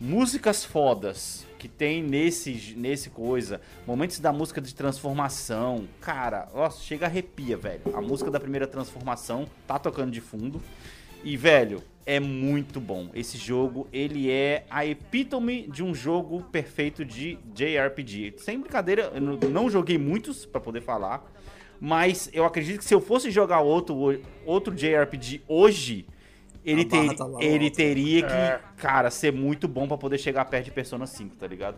músicas fodas que tem nesse, nesse coisa, momentos da música de transformação, cara, nossa, chega a arrepia, velho. A música da primeira transformação tá tocando de fundo. E, velho, é muito bom. Esse jogo, ele é a epítome de um jogo perfeito de JRPG. Sem brincadeira, eu não- joguei muitos pra poder falar, mas eu acredito que se eu fosse jogar outro, outro JRPG hoje, ele, ter- tá ele teria que, É. cara, ser muito bom pra poder chegar perto de Persona 5, tá ligado?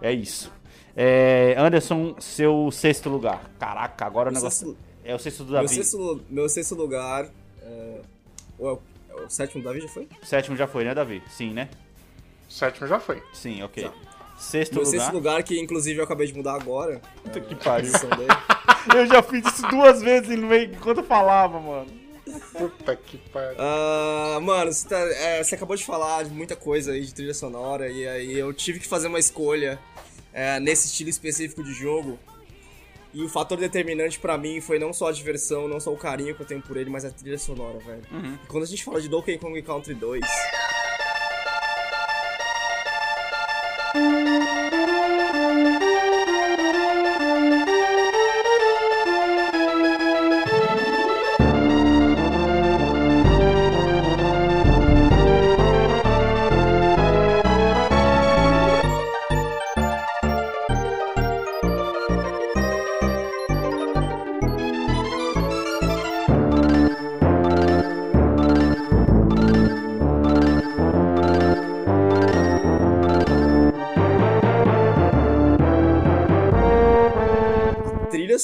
É isso. É, Anderson, seu sexto lugar. Caraca, agora o Meu negócio. sexto- É o sexto do Meu Davi. sexto, lu- meu sexto lugar. É... É o, é sétimo do Davi já foi? O sétimo já foi, né, Davi? Sim, né? Sétimo já foi. Sim, ok. Já. Sexto Meu lugar. sexto lugar, que inclusive eu acabei de mudar agora. Puta que a pariu. *laughs* Eu já fiz isso duas vezes no meio enquanto eu falava, mano. Puta que pariu. Ah, mano, você, tá- é, você acabou de falar de muita coisa aí de trilha sonora, e aí eu tive que fazer uma escolha é, nesse estilo específico de jogo. E o fator determinante pra mim foi não só a diversão, não só o carinho que eu tenho por ele, mas a trilha sonora, velho. E quando a gente fala de Donkey Kong Country 2.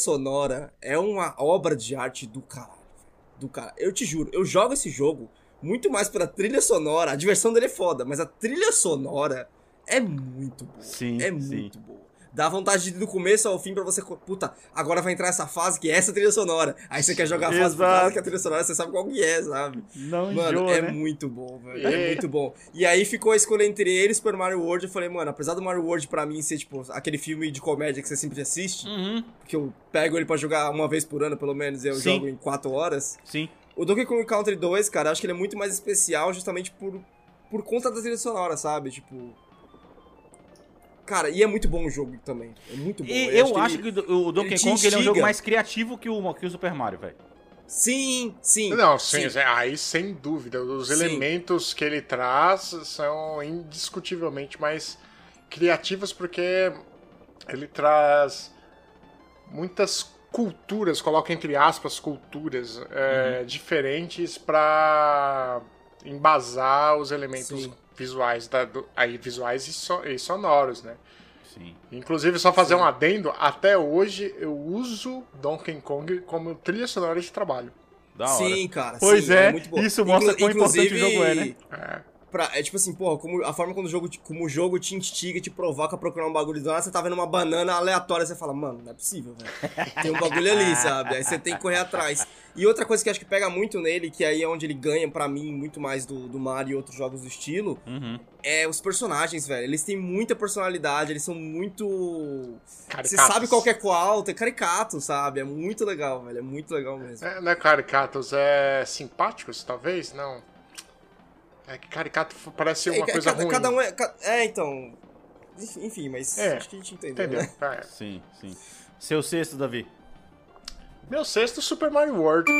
Sonora é uma obra de arte do caralho. Do cara. Eu te juro, eu jogo esse jogo muito mais pela trilha sonora. A diversão dele é foda, mas a trilha sonora é muito boa. Sim, é sim. muito boa. Dá vontade de ir do começo ao fim pra você. Puta, agora vai entrar essa fase que é essa trilha sonora. Aí você quer jogar a fase por Exato. causa que a trilha sonora você sabe qual que é, sabe? Não Mano, enjoa, é né? muito bom, velho. É muito bom. E aí ficou a escolha entre ele e Super Mario World. Eu falei, mano, apesar do Mario World pra mim ser, tipo, aquele filme de comédia que você sempre assiste, Uhum. que eu pego ele pra jogar uma vez por ano, pelo menos, e eu Sim. jogo em 4 horas. Sim. O Donkey Kong Country 2, cara, acho que ele é muito mais especial justamente por, por conta da trilha sonora, sabe? Tipo. Cara, e é muito bom o jogo também. É muito bom. E eu acho ele- que o Donkey Kong ele é um jogo mais criativo que o, que o Super Mario, velho. Sim, sim. Não, sim, aí sem dúvida. Os Sim. elementos que ele traz são indiscutivelmente mais criativos porque ele traz muitas culturas, coloca entre aspas culturas é, Uhum. diferentes para embasar os elementos Sim. Visuais da, do- aí visuais e, so- e sonoros, né? Sim. Inclusive, só fazer um adendo, até hoje eu uso Donkey Kong como trilha sonora de trabalho. Da hora. Sim, cara. Pois sim, é, muito bom. isso mostra quão importante o jogo é, né? É. pra, é tipo assim, porra, como, a forma como o, jogo, te- como o jogo te instiga, te provoca a procurar um bagulho do nada, você tá vendo uma banana aleatória, você fala, mano, não é possível, velho. Tem um bagulho ali, *laughs* sabe? Aí você tem que correr atrás. E outra coisa que acho que pega muito nele, que aí é onde ele ganha, pra mim, muito mais do, do Mario e outros jogos do estilo, Uhum. é os personagens, velho. Eles têm muita personalidade, eles são muito. Você Caricatos. sabe qual que é qual, tem caricato, sabe? É muito legal, velho. É muito legal mesmo. É, não é caricatos, é simpáticos, talvez? Não. É que caricato parece uma É, coisa cada, ruim. cada um é. É, então. Enfim, mas É, acho que a gente entendeu. Entendeu? Né? É. Sim, sim. Seu sexto, Davi. Meu sexto, Super Mario World.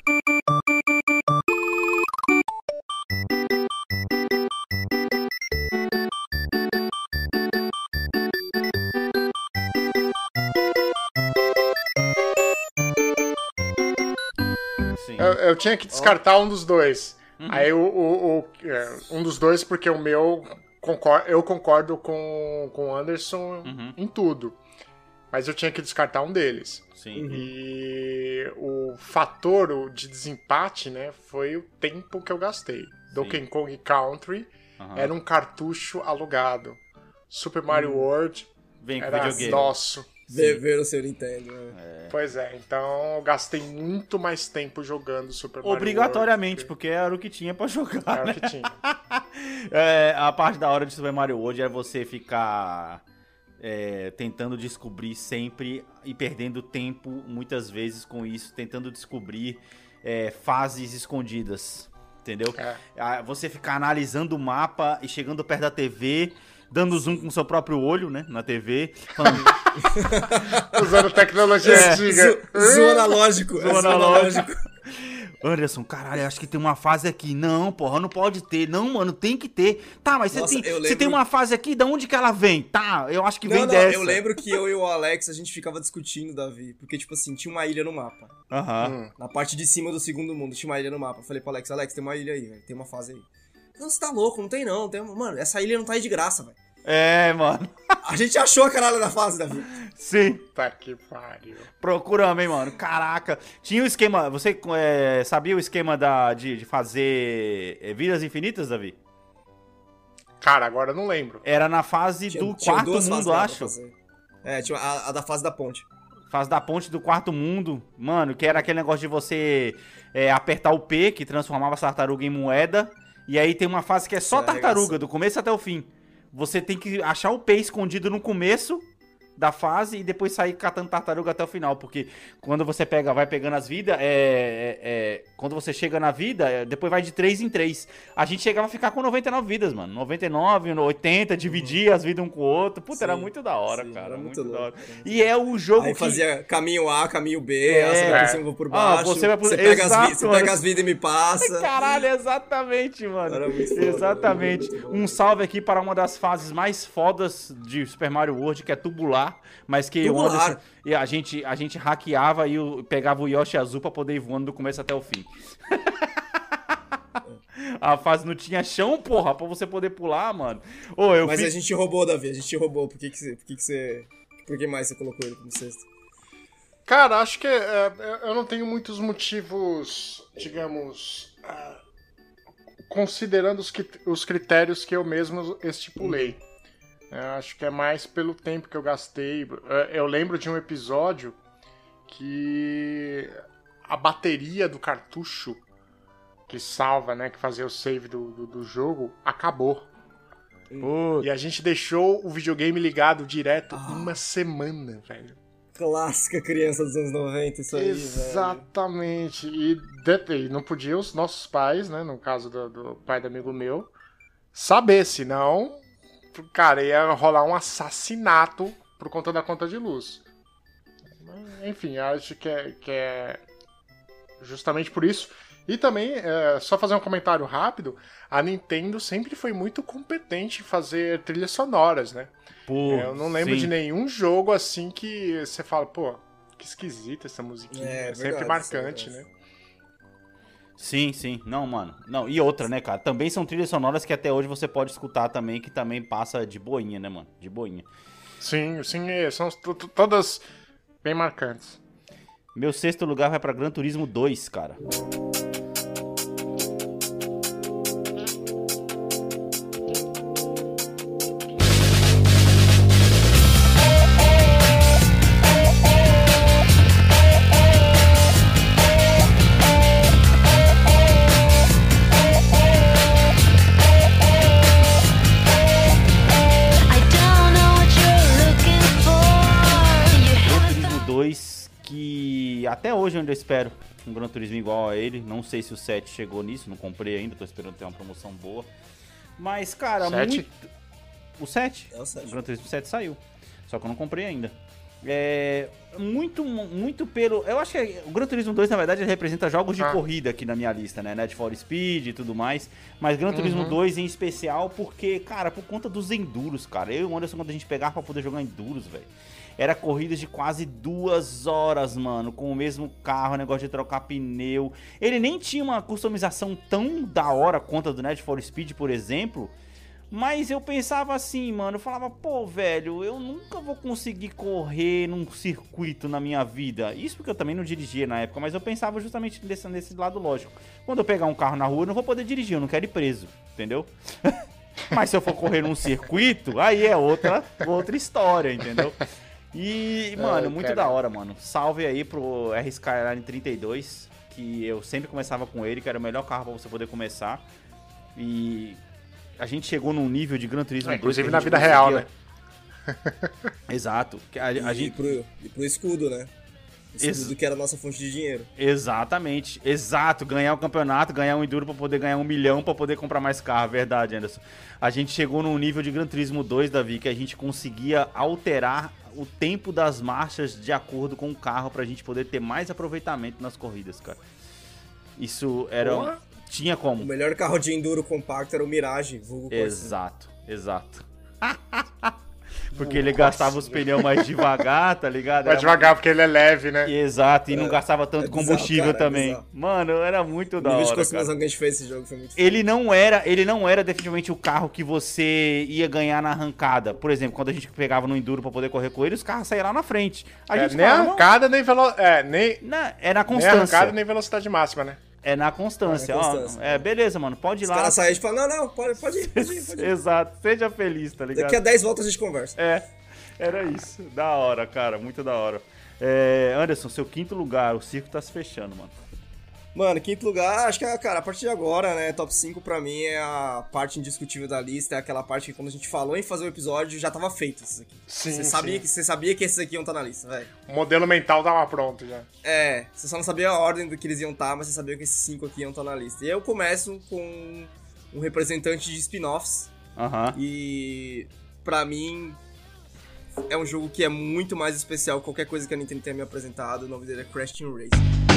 Eu, eu tinha que descartar um dos dois. Aí o, o- o- é, um dos dois, porque o meu concor- eu concordo com, com o Anderson Uhum. em tudo. Mas eu tinha que descartar um deles. Sim. E o fator de desempate, né, foi o tempo que eu gastei. Donkey Kong Country Aham. era um cartucho alugado. Super Mario World Vem com era videogame. nosso. Ver, ver o seu Nintendo. Né? Pois é, então eu gastei muito mais tempo jogando Super Mario Obrigatoriamente, World. porque era o que tinha pra jogar, Era né? o que tinha. *laughs* É, a parte da hora de Super Mario World é você ficar é, tentando descobrir sempre e perdendo tempo muitas vezes com isso, tentando descobrir é, fases escondidas, entendeu? É. Você ficar analisando o mapa e chegando perto da TV, dando zoom com o seu próprio olho, né, na TV, falando, *laughs* Usando tecnologia É. antiga. Zo- Zoom analógico. Zoom é zoom analógico. Anderson, caralho, acho que tem uma fase aqui. Não, porra, não pode ter. Não, mano, tem que ter. Tá, mas você tem, lembro- tem uma fase aqui, da onde que ela vem? Tá, eu acho que Não, vem não, dessa. eu lembro que eu e o Alex, a gente ficava discutindo, Davi. Porque, tipo assim, tinha uma ilha no mapa. Aham. Na parte de cima do segundo mundo, tinha uma ilha no mapa. Eu falei pro Alex, Alex, tem uma ilha aí, velho. Tem uma fase aí. Não, você tá louco, não tem não. Tem... Mano, essa ilha não tá aí de graça, velho. É, mano. *laughs* A gente achou a caralho da fase, Davi. Sim. Tá que pariu. Procuramos, hein, mano. Caraca. Tinha o esquema. Você é, sabia o esquema da, de, de fazer é, vidas infinitas, Davi? Cara, agora eu não lembro. Era na fase Tinha- do tinha quarto mundo, acho. É, tinha a, a da fase da ponte. Fase da ponte do quarto mundo. Mano, que era aquele negócio de você é, apertar o P, que transformava a tartaruga em moeda. E aí tem uma fase que é só é tartaruga, do começo até o fim. Você tem que achar o P escondido no começo da fase e depois sair catando tartaruga até o final. Porque quando você pega, vai pegando as vidas, é, é- é- quando você chega na vida, é, depois vai de 3 em 3. A gente chegava a ficar com 99 vidas, mano. 99, 80, dividia as vidas um com o outro. Puta, era Sim, muito da hora, sim, cara. era muito, muito da hora. era muito E é o jogo Aí que... fazia caminho A, caminho B, É. você vai por cima, eu vou por Ah, baixo. você vai por- pega, as, Exato, vi- você mano. pega as vidas e me passa. *laughs* Caralho, exatamente, mano. Era muito exatamente. era muito. Um salve aqui para uma das fases mais fodas de Super Mario World, que é tubular, mas que o Tubular. Anderson, e a gente a gente hackeava e o- pegava o Yoshi azul pra poder ir voando do começo até o fim. *laughs* a fase não tinha chão, porra, pra você poder pular, mano. Ô, eu Mas fiz... a gente roubou, Davi, a gente roubou. Por que, que, você, por que, que você. Por que mais você colocou ele como sexto? Cara, acho que é, é, eu não tenho muitos motivos, digamos, ah, considerando os, os critérios que eu mesmo estipulei. É, acho que é mais pelo tempo que eu gastei. É, Eu lembro de um episódio que a bateria do cartucho que salva, né, que fazia o save do, do, do jogo, acabou. E a gente deixou o videogame ligado direto uma semana, velho. Clássica criança dos anos 90, isso aí. Exatamente. E, e não podia os nossos pais, né? No caso do, do pai do amigo meu, saber, senão, cara, ia rolar um assassinato por conta da conta de luz. Enfim, acho que é, que é justamente por isso. E também, é, só fazer um comentário rápido, a Nintendo sempre foi muito competente em fazer trilhas sonoras, né? pô, É, eu não lembro sim. de nenhum jogo assim que você fala, pô, que esquisita essa musiquinha. É, É, sempre verdade, é marcante, né? Sim, sim. Não, mano. Não, e outra, né, cara? Também são trilhas sonoras que até hoje você pode escutar também, que também passa de boinha, né, mano? De boinha. Sim, sim, é, são to- to- todas bem marcantes. Meu sexto lugar vai pra Gran Turismo 2, cara. Hoje eu ainda espero um Gran Turismo igual a ele. Não sei se o 7 chegou nisso, não comprei ainda, tô esperando ter uma promoção boa. Mas, cara, Sete? muito. O 7? É o 7. O Gran Turismo 7 saiu. Só que eu não comprei ainda. É. Muito, muito pelo. Eu acho que o Gran Turismo 2, na verdade, ele representa jogos de Ah. corrida aqui na minha lista, né? Need for Speed e tudo mais. Mas Gran Turismo 2 em especial, porque, cara, por conta dos enduros, cara. Eu e o Anderson, quando a gente pegava pra poder jogar enduros, velho. Era corridas de quase duas horas, mano, com o mesmo carro, negócio de trocar pneu. Ele nem tinha uma customização tão da hora quanto a do Need for Speed, por exemplo. Mas eu pensava assim, mano, eu falava, pô, velho, eu nunca vou conseguir correr num circuito na minha vida. Isso porque eu também não dirigia na época, mas eu pensava justamente nesse, nesse lado lógico. Quando eu pegar um carro na rua, eu não vou poder dirigir, eu não quero ir preso, entendeu? *laughs* mas se eu for correr num circuito, aí é outra, outra história, entendeu? E, mano, Ai, muito cara. da hora, mano. Salve aí pro R Skyline 32, que eu sempre começava com ele, que era o melhor carro pra você poder começar. E a gente chegou num nível de Gran Turismo É, 2 inclusive na vida real, né? *laughs* Exato. Que A, a E, gente... pro, e pro escudo, né? Escudo Ex- que era a nossa fonte de dinheiro. Exatamente, exato. Ganhar o campeonato, ganhar um Enduro pra poder ganhar um milhão pra poder comprar mais carro, verdade, Anderson. A gente chegou num nível de Gran Turismo 2, Davi, que a gente conseguia alterar o tempo das marchas de acordo com o carro pra gente poder ter mais aproveitamento nas corridas, cara. Isso era. Tinha O como. melhor carro de enduro compacto era o Mirage, vulgo. Exato, exato. *laughs* Porque ele gastava os pneus mais devagar, tá ligado? Era devagar, porque ele é leve, né? Exato, e não gastava tanto é bizarro, combustível cara, é também. bizarro. Mano, era muito O da nível de hora, cara. customização que a gente fez esse jogo foi muito Ele não era, ele não era definitivamente o carro que você ia ganhar na arrancada. Por exemplo, quando a gente pegava no enduro pra poder correr com ele, os carros saíam lá na frente. A É, gente nem falava, não, arrancada, nem velo... É, nem, na- é na nem constância. arrancada, nem velocidade máxima, né? É na constância, É na ó. constância. É, beleza, mano, pode ir Os lá. caras saíam e falavam, não, não, pode, pode ir, pode ir, pode ir. *laughs* Exato, seja feliz, tá ligado? Daqui a 10 voltas a gente conversa. É, era isso. Da hora, cara, muito da hora. É, Anderson, seu quinto lugar, o circo tá se fechando, mano. Mano, quinto lugar, acho que, cara, a partir de agora, né, top 5 pra mim é a parte indiscutível da lista, é aquela parte que quando a gente falou em fazer o episódio, já tava feito esses aqui. Sim, você sim. sabia que Você sabia que esses aqui iam estar na lista, velho. O modelo mental tava pronto já. É, você só não sabia a ordem do que eles iam estar, mas você sabia que esses cinco aqui iam estar na lista. E eu começo com um representante de spin-offs, Aham. e pra mim é um jogo que é muito mais especial que qualquer coisa que a Nintendo tenha me apresentado. O nome dele é Crash Team Racing.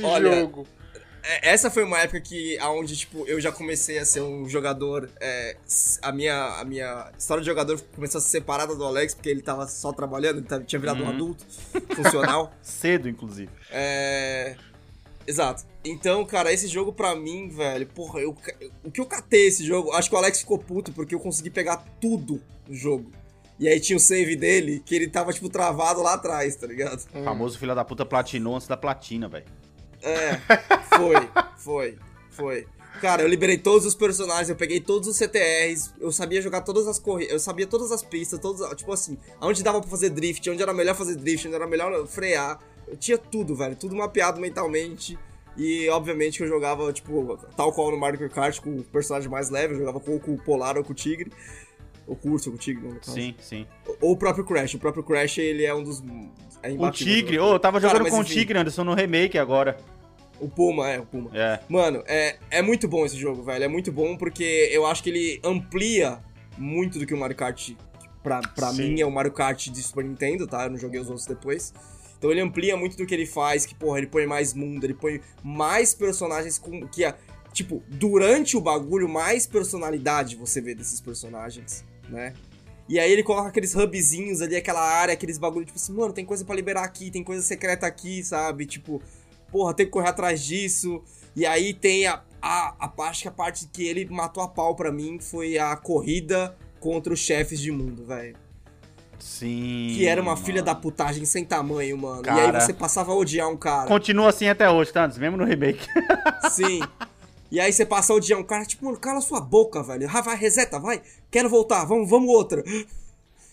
Esse Olha, jogo. É, Essa foi uma época que aonde tipo eu já comecei a ser um jogador. é, a minha a minha história de jogador começou a ser separada do Alex porque ele tava só trabalhando, ele tava- tinha virado um adulto funcional. *laughs* Cedo, inclusive. É. Exato. Então, cara, esse jogo pra mim, velho, porra, eu, o que eu catei esse jogo, acho que o Alex ficou puto porque eu consegui pegar tudo no jogo. E aí tinha o save dele que ele tava, tipo, travado lá atrás, tá ligado? O famoso filho da puta platinou antes da platina, velho. É, foi, foi, foi. Cara, eu liberei todos os personagens, eu peguei todos os CTRs, eu sabia jogar todas as corridas, eu sabia todas as pistas, todas, tipo assim, onde dava pra fazer drift, onde era melhor fazer drift, onde era melhor frear. Eu tinha tudo, velho, tudo mapeado mentalmente. E obviamente que eu jogava, tipo, tal qual no Mario Kart, com o personagem mais leve, eu jogava com, com o Polar ou com o Tigre. O Urso ou com o Tigre, no caso. Sim, sim. Ou o próprio Crash. O próprio Crash, ele é um dos. É O. Tigre, ô, eu tava Cara, jogando mas com o. Tigre, Anderson, no remake agora. O Puma, é, o Puma. É. Mano, é, é muito bom esse jogo, velho. É muito bom porque eu acho que ele amplia muito do que o Mario Kart. Pra, pra Sim. mim é o Mario Kart de Super Nintendo, tá? Eu não joguei os outros depois. Então ele amplia muito do que ele faz, que, porra, ele põe mais mundo, ele põe mais personagens com. que. Tipo, durante o bagulho, mais personalidade você vê desses personagens, né? E aí ele coloca aqueles hubzinhos ali, aquela área, aqueles bagulho, tipo assim, mano, tem coisa pra liberar aqui, tem coisa secreta aqui, sabe? Tipo, porra, tem que correr atrás disso. E aí tem a, a, a parte que a parte que ele matou a pau pra mim foi a corrida contra os chefes de mundo, velho. Sim. Que era uma mano. filha da putagem sem tamanho, mano. E Cara. aí você passava a odiar um cara. Continua assim até hoje, Tantos, mesmo no remake. Sim. *laughs* E aí você passa a odiar um cara, tipo, mano, cala sua boca, velho. Ah, vai, reseta, vai. Quero voltar, vamos, vamos outra.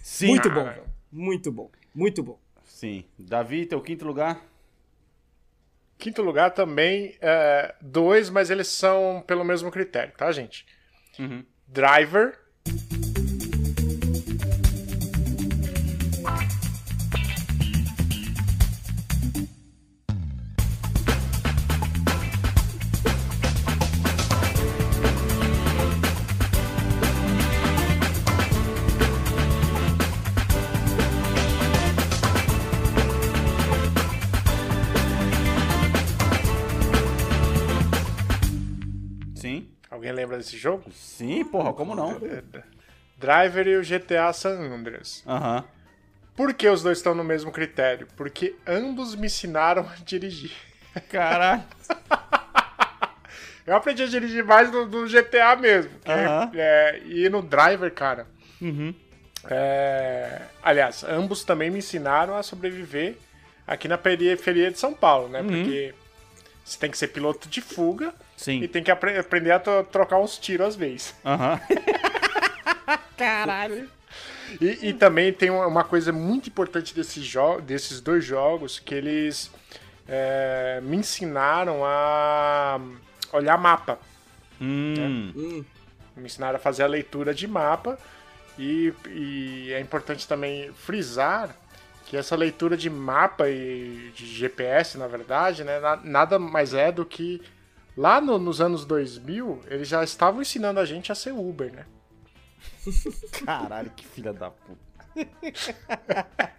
Sim. Muito bom, velho. Muito bom. Muito bom. Sim. Davi, teu quinto lugar? Quinto lugar também, é, dois, mas eles são pelo mesmo critério, tá, gente? Uhum. Driver. Desse jogo? Sim, porra, como não? Driver e o GTA San Andreas. Aham. Por que os dois estão no mesmo critério? Porque ambos me ensinaram a dirigir. Caralho. *laughs* Eu aprendi a dirigir mais no, no GTA mesmo. Aham. é, e no Driver, cara. Uhum. é, aliás, ambos também me ensinaram a sobreviver aqui na periferia de São Paulo, né? Porque você tem que ser piloto de fuga Sim. e tem que apre- aprender a trocar uns tiros às vezes. Aham. *laughs* E, e também tem uma- coisa muito importante desse desses dois jogos que eles é, me ensinaram a olhar mapa. Hum. Hum, Me ensinaram a fazer a leitura de mapa e, e é importante também frisar que essa leitura de mapa e de GPS, na verdade, né, na- nada mais é do que lá no- nos anos 2000 eles já estavam ensinando a gente a ser Uber, né? *laughs* Caralho, que filha da puta. *laughs*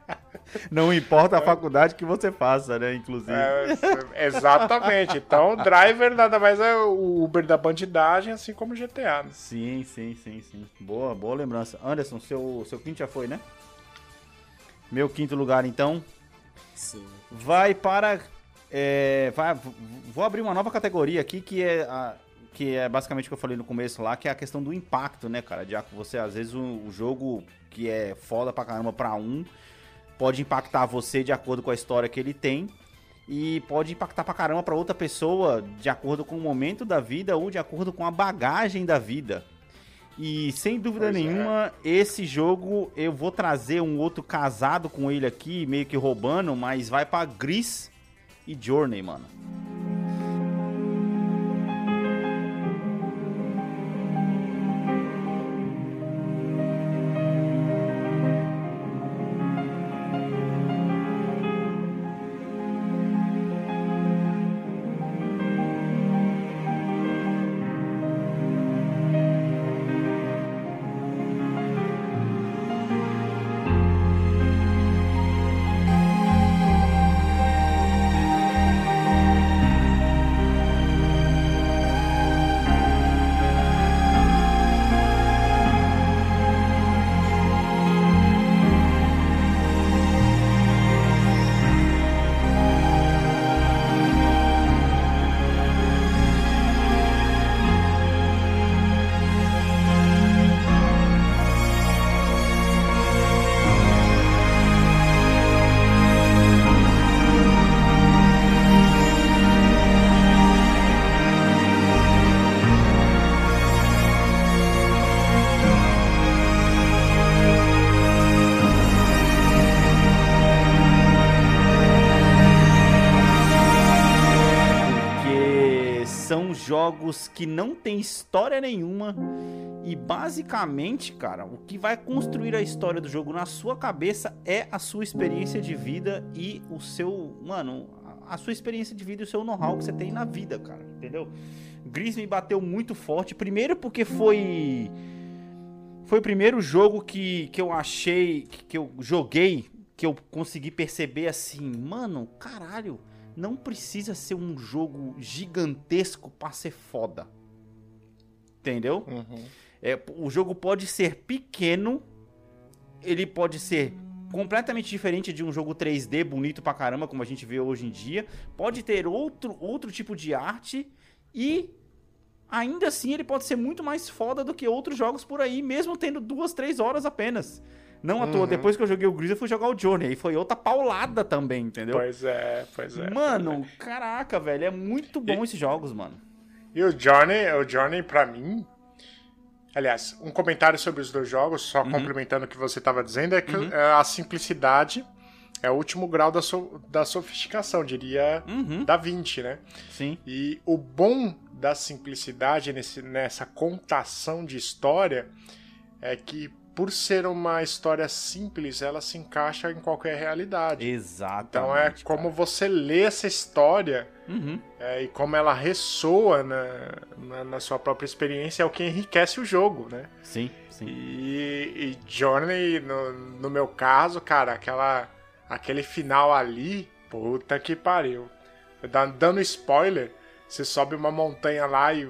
Não importa a faculdade que você faça, né? Inclusive. É, exatamente. Então, o driver nada mais é o Uber da bandidagem, assim como o GTA. né? Sim, sim, sim, sim. Boa, boa lembrança. Anderson, seu, seu quinto já foi, né? Meu quinto lugar, então, sim. vai para. É, vai, vou abrir uma nova categoria aqui que é, a- que é basicamente o que eu falei no começo lá, que é a questão do impacto, né, cara? Já que você, às vezes, o, o jogo que é foda pra caramba pra um pode impactar você de acordo com a história que ele tem. E pode impactar pra caramba pra outra pessoa de acordo com o momento da vida ou de acordo com a bagagem da vida. E sem dúvida Pois é. nenhuma, esse jogo eu vou trazer um outro casado com ele aqui, meio que roubando, mas vai pra Gris e Journey, mano. Jogos que não tem história nenhuma e basicamente, cara, o que vai construir a história do jogo na sua cabeça é a sua experiência de vida e o seu, mano, a sua experiência de vida e o seu know-how que você tem na vida, cara, entendeu? Gris me bateu muito forte, primeiro porque foi foi o primeiro jogo que, que eu achei, que, que eu joguei, que eu consegui perceber assim, mano, caralho, não precisa ser um jogo gigantesco pra ser foda. Entendeu? É, o jogo pode ser pequeno, ele pode ser completamente diferente de um jogo 3D bonito pra caramba, como a gente vê hoje em dia. Pode ter outro, outro tipo de arte e ainda assim ele pode ser muito mais foda do que outros jogos por aí, mesmo tendo duas, três horas apenas. Não à toa, depois que eu joguei o Gris, eu fui jogar o Journey. E foi outra paulada também, entendeu? Pois é, pois é. mano, caraca, velho, é muito bom esses jogos, mano. E o Journey, o Journey pra mim. Aliás, um comentário sobre os dois jogos, só Uhum. complementando o que você estava dizendo, é que é, a simplicidade é o último grau da, so- da sofisticação, diria Uhum. da 20, né? Sim. E o bom da simplicidade nesse, nessa contação de história é que, por ser uma história simples, ela se encaixa em qualquer realidade. Exatamente. Então é como você lê essa história Uhum. é, e como ela ressoa na, na, na sua própria experiência é o que enriquece o jogo, né? Sim, sim. E, e Journey, no, no meu caso, cara, aquela, aquele final ali, puta que pariu. Dan- Dando spoiler, você sobe uma montanha lá e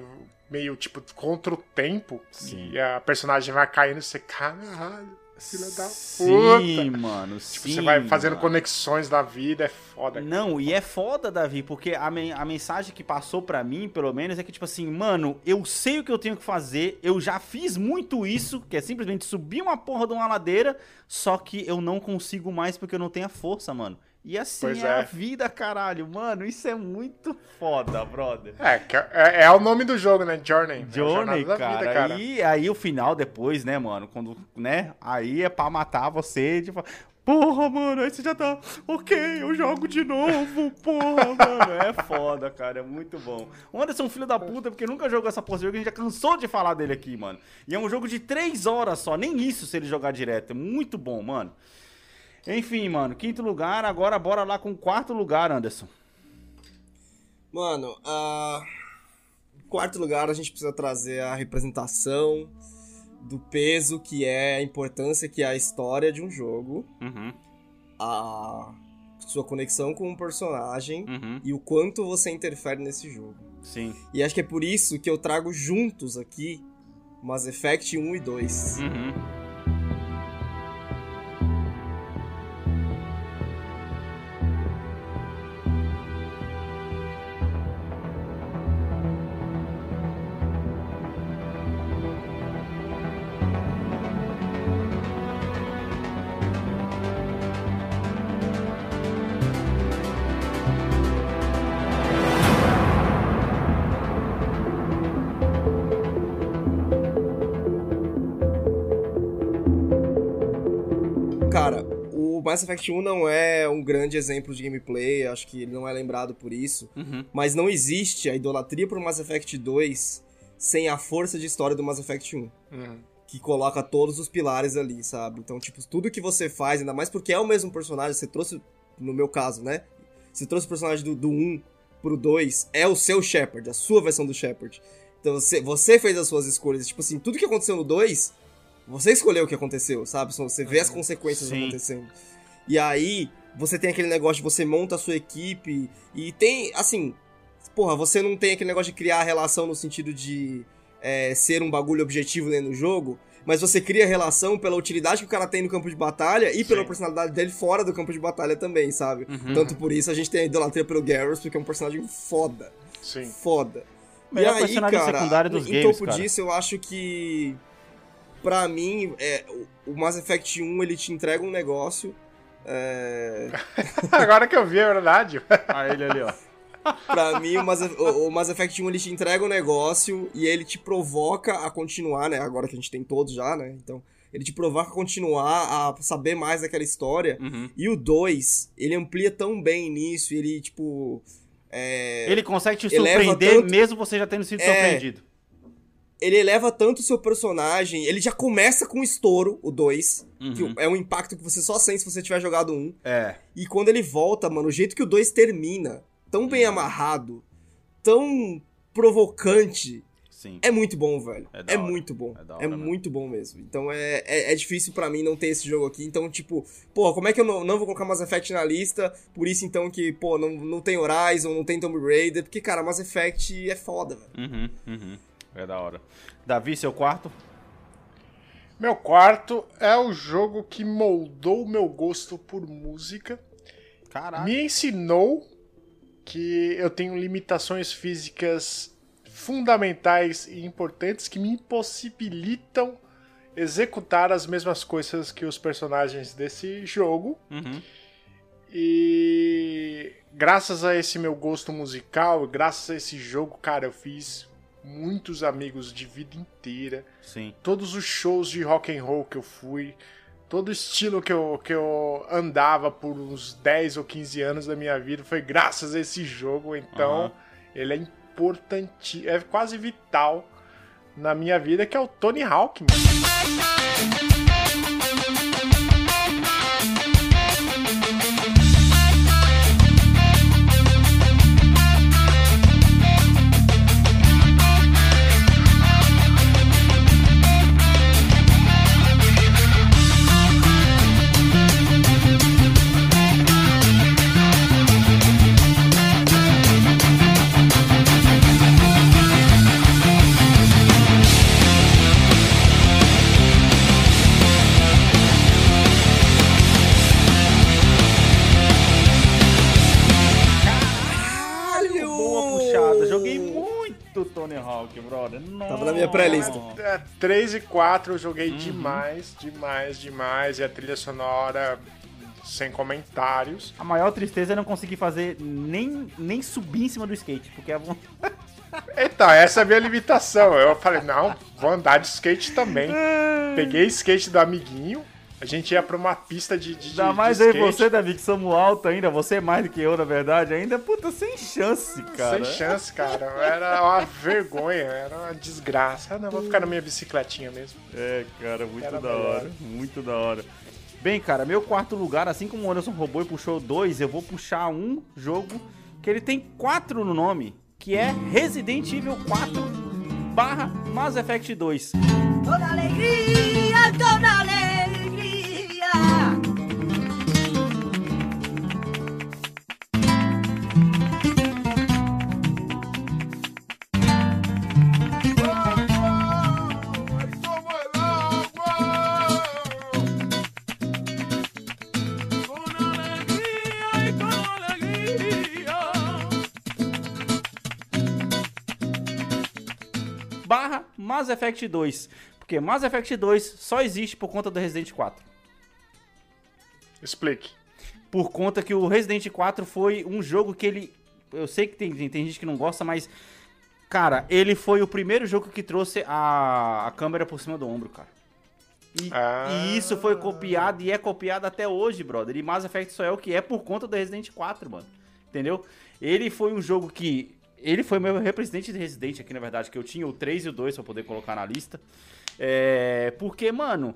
meio tipo contra o tempo Sim. e a personagem vai caindo e você, caralho, filha da Sim, puta. mano. Tipo, sim, você vai fazendo mano. conexões da vida, é foda. Não, e é foda, Davi, porque a, men- a mensagem que passou pra mim, pelo menos, é que, tipo assim, mano, eu sei o que eu tenho que fazer, eu já fiz muito isso, que é simplesmente subir uma porra de uma ladeira, só que eu não consigo mais porque eu não tenho a força, mano. E assim Pois é, é. a vida, caralho. Mano, isso é muito foda, brother. É, que é, é o nome do jogo, né? Journey. É Journey, da cara. vida, cara. E aí o final depois, né, mano? Quando, né? Aí é pra matar você, tipo. Porra, mano, aí você já tá. Ok, eu jogo de novo, porra, *laughs* mano. É foda, cara, é muito bom. O Anderson, é filho da puta, porque nunca jogou essa porra de jogo, a gente já cansou de falar dele aqui, mano. E é um jogo de 3 horas só, nem isso se ele jogar direto. É muito bom, mano. Enfim, mano, quinto lugar, agora bora lá com o quarto lugar, Anderson. Mano, em quarto lugar a gente precisa trazer a representação do peso que é a importância que é a história de um jogo, Uhum, a sua conexão com um personagem uhum, e o quanto você interfere nesse jogo. sim. E acho que é por isso que eu trago juntos aqui Mass Effect 1 e 2. Uhum. Mass Effect 1 não é um grande exemplo de gameplay, acho que ele não é lembrado por isso, Uhum. mas não existe a idolatria por Mass Effect 2 sem a força de história do Mass Effect 1. Uhum. Que coloca todos os pilares ali, sabe? Então, tipo, tudo que você faz, ainda mais porque é o mesmo personagem, você trouxe, no meu caso, né? Você trouxe o personagem do, do 1 pro 2, é o seu Shepard, a sua versão do Shepard. Então você, você fez as suas escolhas. Tipo assim, tudo que aconteceu no 2, você escolheu o que aconteceu, sabe? Você vê as consequências Sim. acontecendo. E aí, você tem aquele negócio de você monta a sua equipe e tem, assim, porra, você não tem aquele negócio de criar relação no sentido de é, ser um bagulho objetivo dentro do jogo, mas você cria relação pela utilidade que o cara tem no campo de batalha e pela Sim. personalidade dele fora do campo de batalha também, sabe? Uhum. Tanto por isso a gente tem a idolatria pelo Garrus, porque é um personagem foda. Sim. Foda. Melhor e aí, personagem cara, secundário dos em games, topo cara. disso, eu acho que pra mim, é, o- o Mass Effect 1 ele te entrega um negócio. É, *laughs* Agora que eu vi, é verdade. Ah, ele ali, ó. pra mim, o Mass, o, o Mass Effect 1 ele te entrega um negócio e ele te provoca a continuar, né? Agora que a gente tem todos já, né? Então, ele te provoca a continuar, a saber mais daquela história. Uhum. E o 2, ele amplia tão bem nisso, ele, tipo. É, Ele consegue te surpreender tanto- mesmo você já tendo sido É. surpreendido. Ele eleva tanto o seu personagem, ele já começa com estouro, o 2, que Uhum. é um impacto que você só sente se você tiver jogado um. É. E quando ele volta, mano, o jeito que o 2 termina, tão bem Uhum. amarrado, tão provocante, Sim. é muito bom, velho. É É, muito bom. É É, hora mesmo. muito bom mesmo. Então é, é, é difícil pra mim não ter esse jogo aqui. Então, tipo, pô, como é que eu não, não vou colocar Mass Effect na lista? Por isso, então, que, pô, não, não tem Horizon, não tem Tomb Raider. Porque, cara, Mass Effect é foda, velho. Uhum, uhum. É da hora. Davi, seu quarto? Meu quarto é o jogo que moldou o meu gosto por música. Caraca. Me ensinou que eu tenho limitações físicas fundamentais e importantes que me impossibilitam executar as mesmas coisas que os personagens desse jogo. Uhum. E graças a esse meu gosto musical, graças a esse jogo, cara, eu fiz muitos amigos de vida inteira. Sim. Todos os shows de rock and roll que eu fui, todo o estilo que eu, que eu andava por uns 10 ou 15 anos da minha vida foi graças a esse jogo. Então, Aham. ele é importante, é quase vital na minha vida, que é o Tony Hawk, mano. Pré-lista. É, 3 e 4 eu joguei Uhum. demais, demais, demais. E a trilha sonora sem comentários. A maior tristeza é não conseguir fazer nem, nem subir em cima do skate, porque é von- *laughs* Então, essa é a minha limitação. Eu falei, não, vou andar de skate também. *laughs* Peguei skate do amiguinho. A gente ia pra uma pista de, de, Ainda de mais eu e skate. você, Davi, que somos alto ainda. Você é mais do que eu, na verdade. Ainda, puta, sem chance, cara. Sem chance, cara. Era uma vergonha, era uma desgraça. Não, vou ficar na minha bicicletinha mesmo. É, cara, muito Era da melhor. hora. Muito da hora. Bem, cara, meu quarto lugar, assim como o Anderson roubou e puxou dois, eu vou puxar um jogo que ele tem quatro no nome, que é Resident Evil 4 barra Mass Effect 2. Toda alegria, toda alegria. Mass Effect 2. Porque Mass Effect 2 só existe por conta do Resident 4. Explique. por conta que o Resident 4 foi um jogo que ele. Eu sei que tem, tem gente que não gosta, mas. Cara, ele foi o primeiro jogo que trouxe a, a câmera por cima do ombro, cara. E, Ah. e isso foi copiado e é copiado até hoje, brother. E Mass Effect só é o que é por conta do Resident 4, mano. Entendeu? Ele foi um jogo que. Ele foi meu representante de Resident aqui, na verdade, que eu tinha o 3 e o 2 pra poder colocar na lista. É. Porque, mano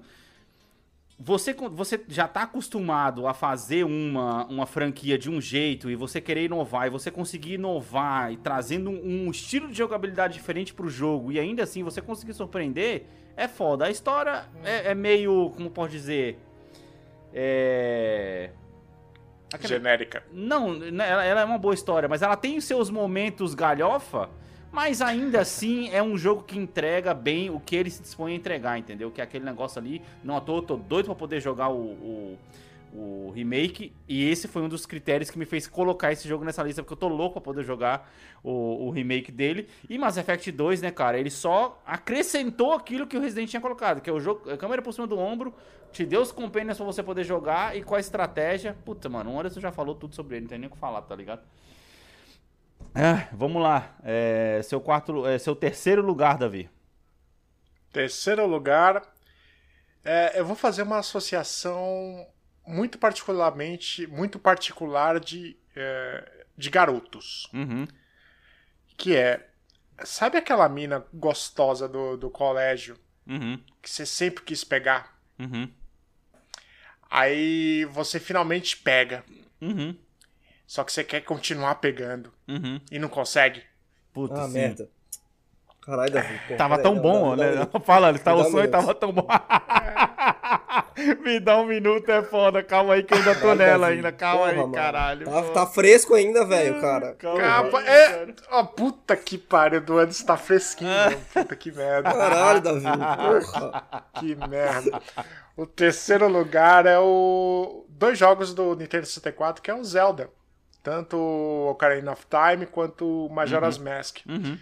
você, você já tá acostumado a fazer uma, uma franquia de um jeito e você querer inovar e você conseguir inovar e trazendo um, um estilo de jogabilidade diferente pro jogo e ainda assim você conseguir surpreender, é foda. A história é, é meio, como pode dizer, é... aquela- Genérica. não, né, ela, ela é uma boa história, mas ela tem os seus momentos galhofa, mas ainda assim é um jogo que entrega bem o que ele se dispõe a entregar, entendeu? Que é aquele negócio ali, não à toa, eu tô doido pra poder jogar o, o, o remake, e esse foi um dos critérios que me fez colocar esse jogo nessa lista, porque eu tô louco pra poder jogar o, o remake dele. E Mass Effect 2, né, cara, ele só acrescentou aquilo que o Resident tinha colocado, que é o jogo, a câmera por cima do ombro, te deu os companions pra você poder jogar, e com a estratégia, puta, mano, o Anderson já falou tudo sobre ele, não tem nem o que falar, tá ligado? É, vamos lá. É, seu quarto, é, seu terceiro lugar, Davi. Terceiro lugar, é, eu vou fazer uma associação muito particularmente, muito particular de, é, de garotos. Uhum. Que é, sabe aquela mina gostosa do, do colégio Uhum. que você sempre quis pegar? Uhum. Aí você finalmente pega, Uhum. só que você quer continuar pegando Uhum. e não consegue. Puta, Ah, merda. Caralho, Davi. pô, Tava tão não, bom, não, né? não. *laughs* Fala, ele tá, o um sonho minuto. tava tão bom. *laughs* Me dá um minuto, é foda. Calma aí que eu ainda tô Caralho, nela Davi. ainda. Calma Porra, aí, mano. caralho. Tá, tá fresco ainda, velho, cara. Calma Capa, aí, é. cara. Ó, puta que pariu, do Anderson tá fresquinho, *laughs* mano. Puta que merda. Caralho, Davi. Porra. Que merda. O terceiro lugar é o. Dois jogos do Nintendo 64, que é o Zelda. Tanto o Ocarina of Time quanto o Majora's Mask. Uhum.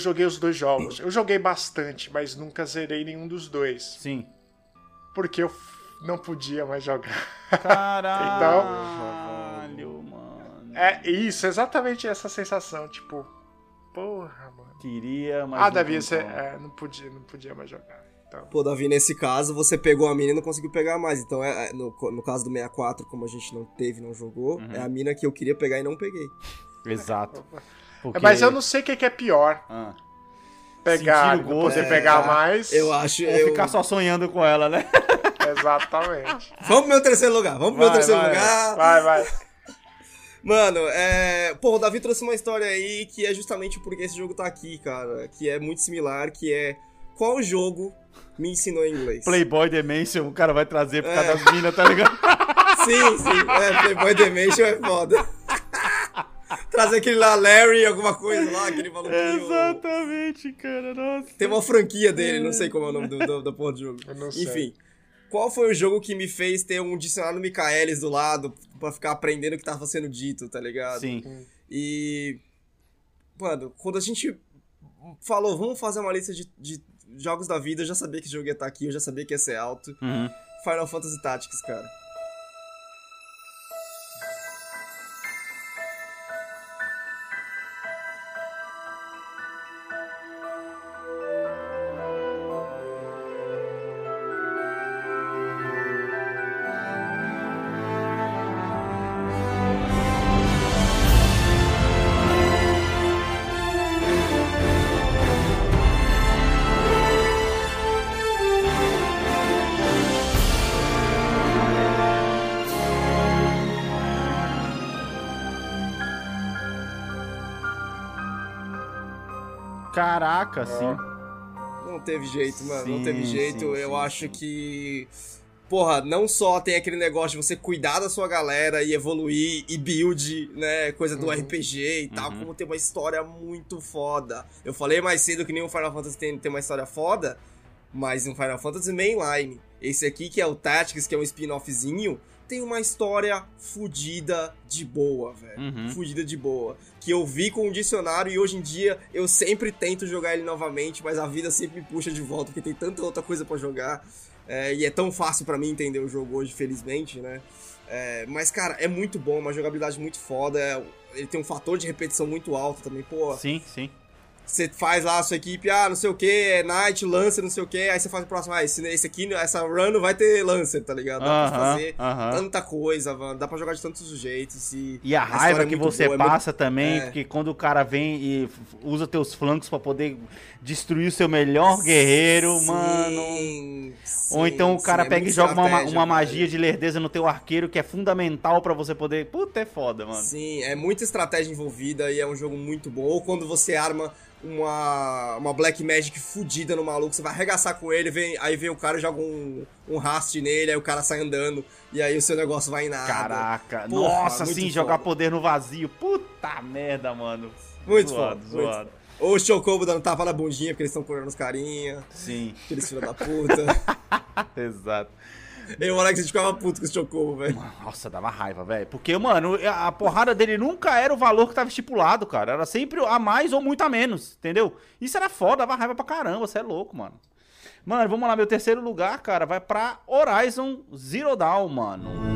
Joguei os dois jogos. Eu joguei bastante, mas nunca zerei nenhum dos dois. Sim. Porque eu não podia mais jogar. Caralho, *laughs* mano. É isso, exatamente essa sensação. Tipo, porra, mano. Queria, mas. Ah, não Davi, você é, não podia, não podia mais jogar. Então, Pô, Davi, nesse caso, você pegou a mina e não conseguiu pegar mais. Então, é, é, no, no caso do 64, como a gente não teve, não jogou, Uhum. é a mina que eu queria pegar e não peguei. Exato. *laughs* Porque- mas eu não sei o que que é pior. Ah. Pegar, Sentir o gosto, poder é. pegar mais. Eu acho. Ou Eu... ficar só sonhando com ela, né? *laughs* Exatamente. Vamos pro meu terceiro lugar. Vamos pro meu Vai, terceiro vai. lugar. Vai, vai. Mano, é. Pô, o Davi trouxe uma história aí que é justamente porque esse jogo tá aqui, cara. Que é muito similar, que é. Qual jogo me ensinou inglês? Playboy Dimension, o cara vai trazer por causa É. das minas, tá ligado? *laughs* Sim, sim. É, Playboy Dimension é foda. Trazer aquele lá, Larry, alguma coisa lá, aquele *laughs* maluquinho. Exatamente, cara. Nossa. Tem uma franquia dele, não sei como é o nome do, do, da porra do jogo. Eu não sei. Enfim. Qual foi o jogo que me fez ter um dicionário Michaelis do lado pra ficar aprendendo o que tava sendo dito, tá ligado? Sim. E. Mano, quando a gente falou, vamos fazer uma lista de, de jogos da vida, eu já sabia que esse jogo ia estar aqui, eu já sabia que ia ser alto. Uhum. Final Fantasy Tactics, cara. Caraca, sim. Não teve jeito, mano. não Sim, teve jeito. sim, eu sim, acho que. Porra, não só tem aquele negócio de você cuidar da sua galera e evoluir e build, né? Coisa do RPG e tal, como tem uma história muito foda. Eu falei mais cedo que nenhum Final Fantasy tem, tem uma história foda, mas um Final Fantasy Mainline. Esse aqui, que é o Tactics, que é um spin-offzinho, tem uma história fudida de boa, velho. Uhum. Fudida de boa. Que eu vi com o dicionário e hoje em dia eu sempre tento jogar ele novamente, mas a vida sempre me puxa de volta, porque tem tanta outra coisa pra jogar. É, e é tão fácil pra mim entender o jogo hoje, felizmente, né? É, mas, cara, é muito bom, uma jogabilidade muito foda. é- ele tem um fator de repetição muito alto também, pô. Sim, sim. Você faz lá a sua equipe, ah, não sei o que, é Knight, Lancer, não sei o que, aí você faz o próximo, ah, esse, esse aqui, essa run não vai ter Lancer, tá ligado? Dá pra Aham, fazer aham. tanta coisa, mano, dá pra jogar de tantos jeitos e... E a história raiva é que muito você boa, é muito- passa também, é. porque quando o cara vem e usa teus flancos pra poder destruir o seu melhor guerreiro, Sim, mano. sim, Ou então o cara sim, é pega e joga uma, uma magia de lerdeza no teu arqueiro que é fundamental pra você poder. Puta, é foda, mano. Sim, é muita estratégia envolvida e é um jogo muito bom. Ou quando você arma uma, uma Black Magic fudida no maluco, você vai arregaçar com ele, vem, aí vem o cara e joga um, um rast nele, aí o cara sai andando, e aí o seu negócio vai em nada. Caraca, Porra, nossa, muito sim, jogar foda. poder no vazio. Puta merda, mano. Muito zoado, foda, muito zoado. foda. Ou o Chocobo dando tapa na bundinha, porque eles estão correndo os carinha, Sim, aqueles filhos da puta. *laughs* exato. Eu, o gente ficava puto com esse Chocobo, velho. Nossa, dava raiva, velho. Porque, mano, a porrada dele nunca era o valor que tava estipulado, cara. Era sempre a mais ou muito a menos, entendeu? Isso era foda, dava raiva pra caramba, você é louco, mano. Mano, vamos lá, meu terceiro lugar, cara, vai pra Horizon Zero Dawn, mano.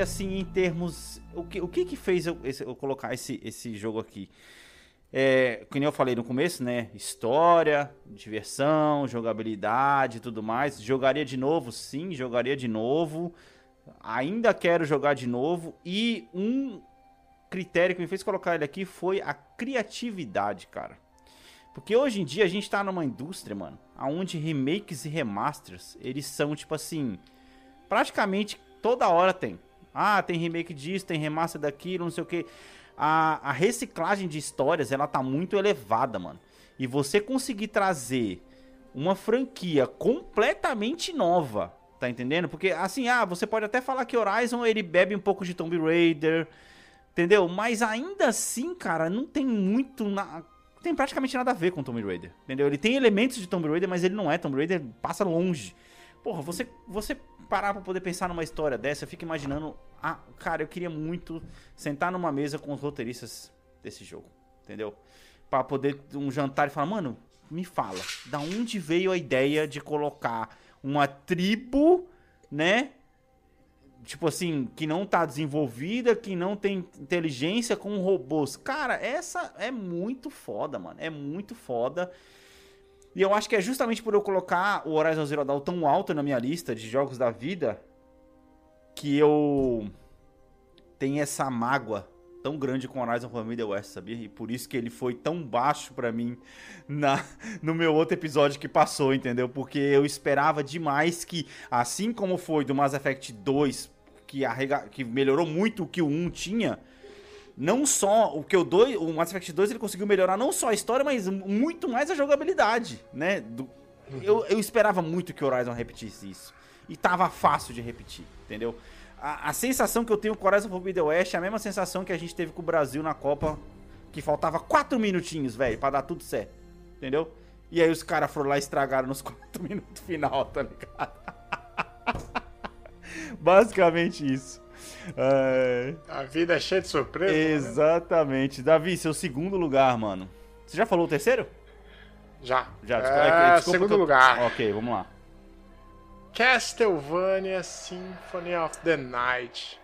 Assim em termos. O que, o que, que fez eu, esse- eu colocar esse, esse jogo aqui? É, como eu falei no começo, né? História, diversão, jogabilidade e tudo mais. Jogaria de novo, sim, jogaria de novo. Ainda quero jogar de novo. E um critério que me fez colocar ele aqui foi a criatividade, cara. Porque hoje em dia a gente tá numa indústria, mano, onde remakes e remasters, eles são tipo assim, praticamente toda hora tem. Ah, tem remake disso, tem remaster daquilo, não sei o que. A, a reciclagem de histórias, ela tá muito elevada, mano. E você conseguir trazer uma franquia completamente nova, tá entendendo? Porque assim, ah, você pode até falar que Horizon ele bebe um pouco de Tomb Raider, entendeu? Mas ainda assim, cara, não tem muito na tem praticamente nada a ver com Tomb Raider, entendeu? Ele tem elementos de Tomb Raider, mas ele não é Tomb Raider, passa longe. Porra, você, você parar pra poder pensar numa história dessa, eu fico imaginando, ah, cara, eu queria muito sentar numa mesa com os roteiristas desse jogo, entendeu? Pra poder um jantar e falar, mano, me fala, da onde veio a ideia de colocar uma tribo, né, tipo assim, que não tá desenvolvida, que não tem inteligência com robôs. Cara, essa é muito foda, mano. É muito foda. E eu acho que é justamente por eu colocar o Horizon Zero Dawn tão alto na minha lista de jogos da vida que eu tenho essa mágoa tão grande com Horizon Forbidden West, sabia? E por isso que ele foi tão baixo pra mim na, no meu outro episódio que passou, entendeu? Porque eu esperava demais que, assim como foi do Mass Effect 2, que, arrega, que melhorou muito o que o 1 tinha, não só o que o 2, o Mass Effect 2 ele conseguiu melhorar não só a história, mas muito mais a jogabilidade, né? Do, eu, eu esperava muito que o Horizon repetisse isso. E tava fácil de repetir, entendeu? A, a sensação que eu tenho com o Horizon Forbidden West é a mesma sensação que a gente teve com o Brasil na Copa, que faltava 4 minutinhos, velho, pra dar tudo certo, entendeu? E aí os caras foram lá e estragaram nos *laughs* 4 minutos final, tá ligado? *laughs* Basicamente isso. É, A vida é cheia de surpresa. né? exatamente. Davi, seu segundo lugar, mano. Você já falou o terceiro? Já. Já, é, desculpa, desculpa segundo eu- lugar. Ok, vamos lá. Castlevania Symphony of the Night.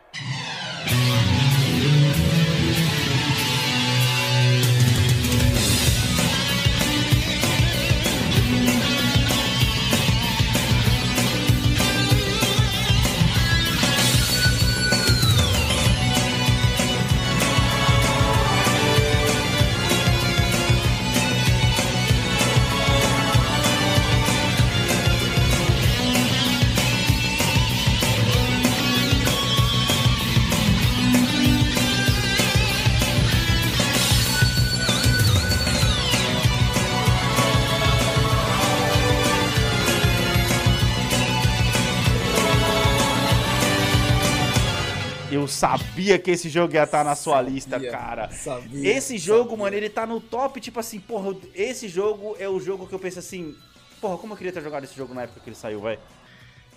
Sabia que esse jogo ia estar na sua lista, Sabia, cara. sabia, esse jogo, sabia. mano, ele tá no top, tipo assim, porra, esse jogo é o jogo que eu penso assim, porra, como eu queria ter jogado esse jogo na época que ele saiu, vai.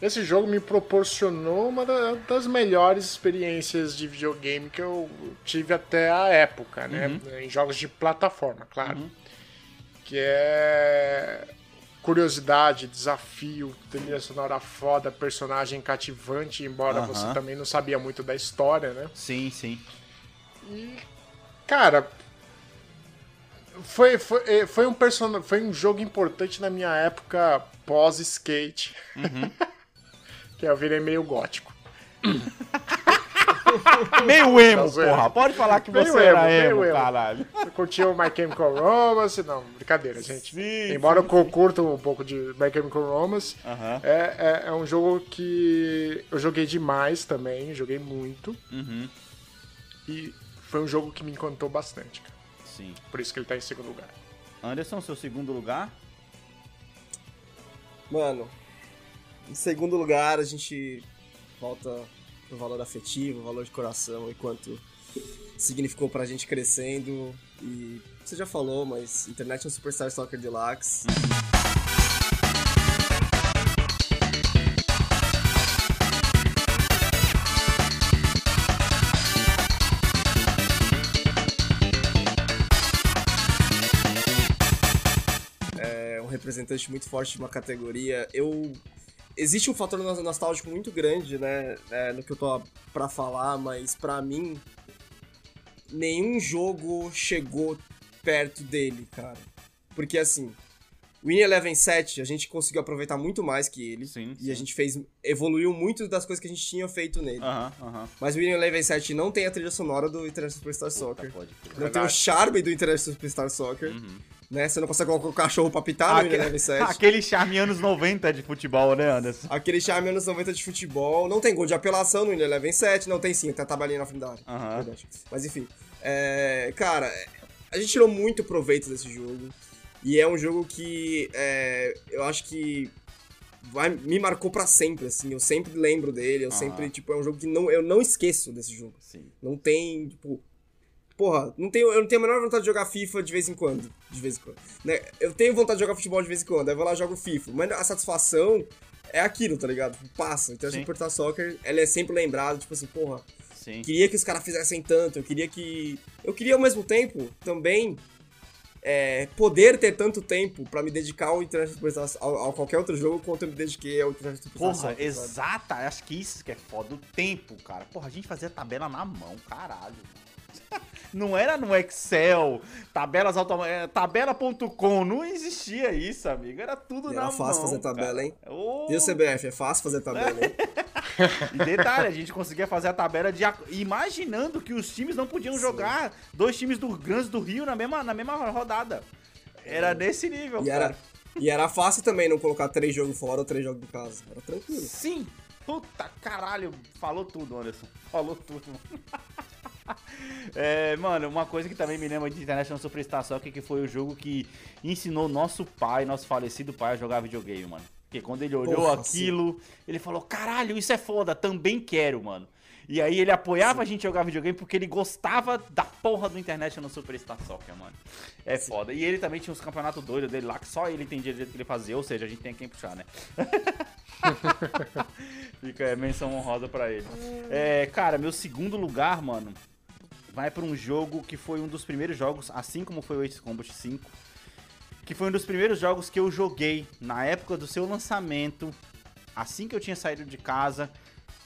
Esse jogo me proporcionou uma da- das melhores experiências de videogame que eu tive até a época, né? Em jogos de plataforma, claro. Que é curiosidade, desafio, trilha sonora foda, personagem cativante, embora Aham. você também não sabia muito da história, né? Sim, sim. Cara, foi, foi, eh, foi, um person... foi um jogo importante na minha época pós-skate. *laughs* que eu virei meio gótico. *laughs* *laughs* Meio emo, Tá zoando. porra. Pode falar que Meio você era emo, meio emo, emo. caralho. *laughs* Eu curtia o My Chemical Romance. Não, brincadeira, gente. Sim, Embora eu curta um pouco de My Chemical Romance, Aham. é, é, é um jogo que eu joguei demais também, joguei muito. Uhum. E foi um jogo que me encantou bastante. cara. Sim. Por isso que ele tá em segundo lugar. Anderson, seu segundo lugar? Mano, em segundo lugar, a gente volta pro valor afetivo, valor de coração e quanto significou pra gente crescendo. E você já falou, mas International Superstar Soccer Deluxe. é um representante muito forte de uma categoria. Eu existe um fator nos- nostálgico muito grande, né, é, no que eu tô pra falar, mas pra mim nenhum jogo chegou perto dele, cara. Porque assim, o Win Eleven 7 a gente conseguiu aproveitar muito mais que ele Sim, e sim. a gente fez evoluiu muito das coisas que a gente tinha feito nele. Aham, aham. Mas o Win Eleven 7 não tem a trilha sonora do International Superstar Soccer. Pode crer. Não tem o charme do International Superstar Soccer. Uhum. Né? Você não consegue colocar o cachorro pra pitar no Aque- Eleven 7. Aquele charme anos 90 de futebol, né, Anderson? Aquele charme anos 90 de futebol. Não tem gol de apelação no Win Eleven 7. Não tem sim, tem a tabelinha na frente da área. Verdade. Mas enfim. é, cara, é, a gente tirou muito proveito desse jogo. E é um jogo que é, eu acho que vai, me marcou pra sempre, assim. Eu sempre lembro dele. Eu sempre, tipo, é um jogo que não, eu não esqueço desse jogo. Sim. Não tem, tipo. Porra, não tenho, eu não tenho a menor vontade de jogar FIFA de vez em quando. De vez em quando. Né? Eu tenho vontade de jogar futebol de vez em quando, aí eu vou lá e jogo FIFA. Mas a satisfação é aquilo, tá ligado? Passa. Então, Sim. a Superstar Soccer, ela é sempre lembrada, tipo assim, porra, Sim. queria que os caras fizessem tanto, eu queria que. Eu queria ao mesmo tempo também é, poder ter tanto tempo pra me dedicar ao International Superstar ao, a qualquer outro jogo quanto eu me dediquei ao International Superstar Porra, Soccer, sabe? exata. Acho que isso que é foda. O tempo, cara. Porra, a gente fazia tabela na mão, caralho. *laughs* Não era no Excel, tabelas automáticas, tabela.com, não existia isso, amigo. Era tudo na era mão. fácil fazer tabela, cara. hein? Ô, E o CBF, é fácil fazer tabela, hein? *laughs* E detalhe, a gente conseguia fazer a tabela de imaginando que os times não podiam jogar dois times do grandes do Rio na mesma, na mesma rodada. Era nesse nível, E cara. era, e era fácil também não colocar três jogos fora ou três jogos em casa. Era tranquilo. Sim. Puta caralho, falou tudo, Anderson. Falou tudo. *laughs* *laughs* É, mano, uma coisa que também me lembra de International Superstar Soccer que foi o jogo que ensinou nosso pai, nosso falecido pai, a jogar videogame, mano. Porque quando ele olhou Porra, aquilo, ele falou: caralho, isso é foda, também quero, mano. E aí ele apoiava a gente jogar videogame porque ele gostava da porra do International Superstar Soccer, mano. É foda. E ele também tinha uns campeonatos doidos dele lá, que só ele entendia do jeito que ele fazia, ou seja, a gente tem quem puxar, né? *laughs* Fica é, menção honrosa pra ele. É, cara, meu segundo lugar, mano, vai pra um jogo que foi um dos primeiros jogos, assim como foi o Ace Combat 5, que foi um dos primeiros jogos que eu joguei na época do seu lançamento, assim que eu tinha saído de casa,